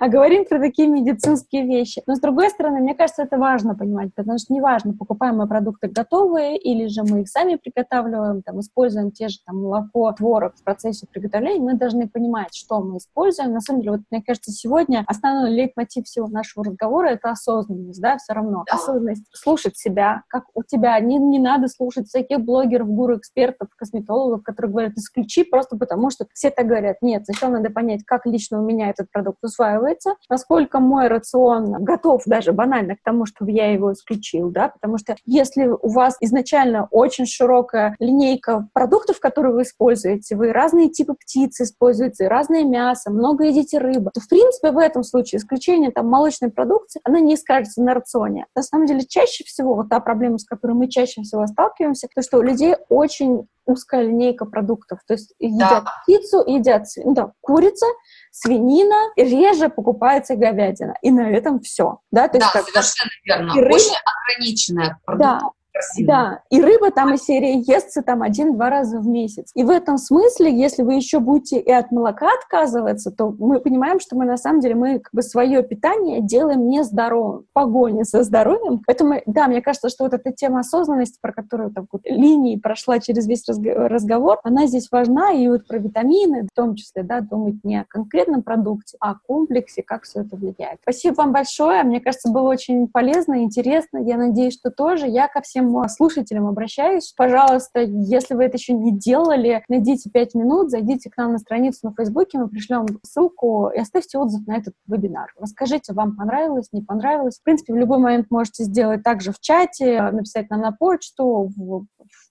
а говорим про такие медицинские вещи. Но, с другой стороны, мне кажется, это важно понимать, потому что неважно, покупаем мы продукты готовые или же мы их сами приготавливаем, там, используем те же там, молоко, творог в процессе приготовления, мы должны понимать, что мы используем. На самом деле, вот мне кажется, сегодня основной лейтмотив всего нашего разговора — это осознанность, да, все равно. Осознанность, слушать себя, как у тебя. Не, не надо слушать всяких блогеров, гуру, экспертов, косметологов, которые говорят, исключи просто потому, что все так говорят. Нет, сначала надо понять, как лично у меня этот продукт усваивается, насколько мой рацион готов даже банально к тому, чтобы я его исключил, да, потому что если у вас изначально очень широкая линейка продуктов, которые вы используете, вы разные типы птиц используете, разное мясо, много едите рыбы, то, в принципе, в этом случае исключение там молочной продукции, она не скажется на рационе. На самом деле, чаще всего, вот та проблема, с которой мы чаще всего сталкиваемся, то, что у людей очень узкая линейка продуктов. То есть едят да. птицу, едят ну, да, курица, свинина, реже покупается говядина. И на этом все. Да, то есть, да совершенно верно. Рыба... Очень ограниченная продукция. Красиво. Да, и рыба там из серии естся там один-два раза в месяц. И в этом смысле, если вы еще будете и от молока отказываться, то мы понимаем, что мы на самом деле мы как бы свое питание делаем нездоровым, погоне со здоровьем. Поэтому, да, мне кажется, что вот эта тема осознанности, про которую там вот, линии прошла через весь разговор, она здесь важна, и вот про витамины, в том числе, да, думать не о конкретном продукте, а о комплексе, как все это влияет. Спасибо вам большое, мне кажется, было очень полезно, интересно, я надеюсь, что тоже. Я ко всем всем слушателям обращаюсь. Пожалуйста, если вы это еще не делали, найдите 5 минут, зайдите к нам на страницу на Фейсбуке, мы пришлем ссылку и оставьте отзыв на этот вебинар. Расскажите, вам понравилось, не понравилось. В принципе, в любой момент можете сделать также в чате, написать нам на почту, в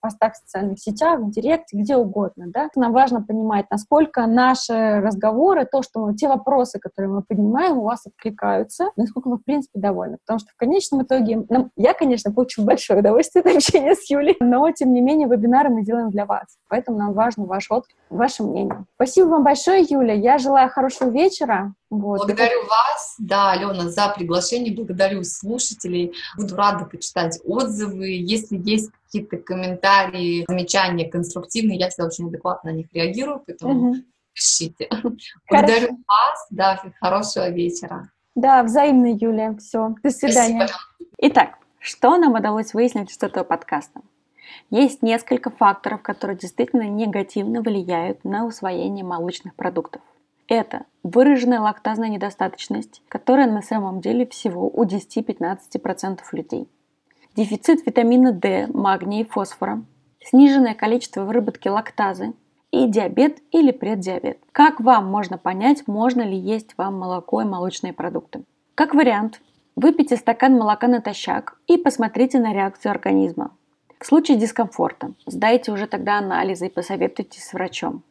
постах в социальных сетях, в директе, где угодно, да. Нам важно понимать, насколько наши разговоры, то, что мы, те вопросы, которые мы поднимаем, у вас откликаются, насколько вы, в принципе, довольны. Потому что в конечном итоге, ну, я, конечно, получу большое удовольствие от общения с Юлей, но, тем не менее, вебинары мы делаем для вас. Поэтому нам важно ваш отклик, ваше мнение. Спасибо вам большое, Юля. Я желаю хорошего вечера. Вот. Благодарю вас, да, Алена, за приглашение, благодарю слушателей. Буду рада почитать отзывы. Если есть какие-то комментарии, замечания конструктивные, я всегда очень адекватно на них реагирую, поэтому угу. пишите. Благодарю вас, да, хорошего вечера. Да, взаимно, Юлия. Все, до свидания. Спасибо. Итак, что нам удалось выяснить из этого подкаста? Есть несколько факторов, которые действительно негативно влияют на усвоение молочных продуктов. Это выраженная лактазная недостаточность, которая на самом деле всего у 10-15% людей. Дефицит витамина D, магния и фосфора, сниженное количество выработки лактазы и диабет или преддиабет. Как вам можно понять, можно ли есть вам молоко и молочные продукты? Как вариант, выпейте стакан молока натощак и посмотрите на реакцию организма. В случае дискомфорта сдайте уже тогда анализы и посоветуйтесь с врачом.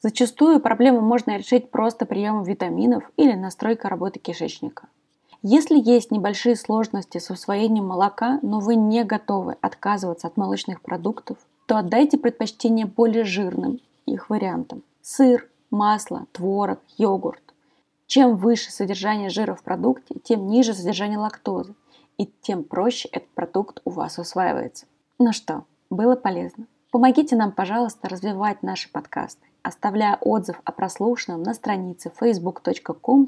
Зачастую проблему можно решить просто приемом витаминов или настройкой работы кишечника. Если есть небольшие сложности с усвоением молока, но вы не готовы отказываться от молочных продуктов, то отдайте предпочтение более жирным их вариантам. Сыр, масло, творог, йогурт. Чем выше содержание жира в продукте, тем ниже содержание лактозы, и тем проще этот продукт у вас усваивается. Ну что, было полезно? Помогите нам, пожалуйста, развивать наши подкасты оставляя отзыв о прослушанном на странице facebook.com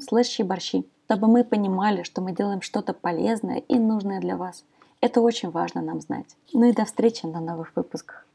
чтобы мы понимали, что мы делаем что-то полезное и нужное для вас. Это очень важно нам знать. Ну и до встречи на новых выпусках.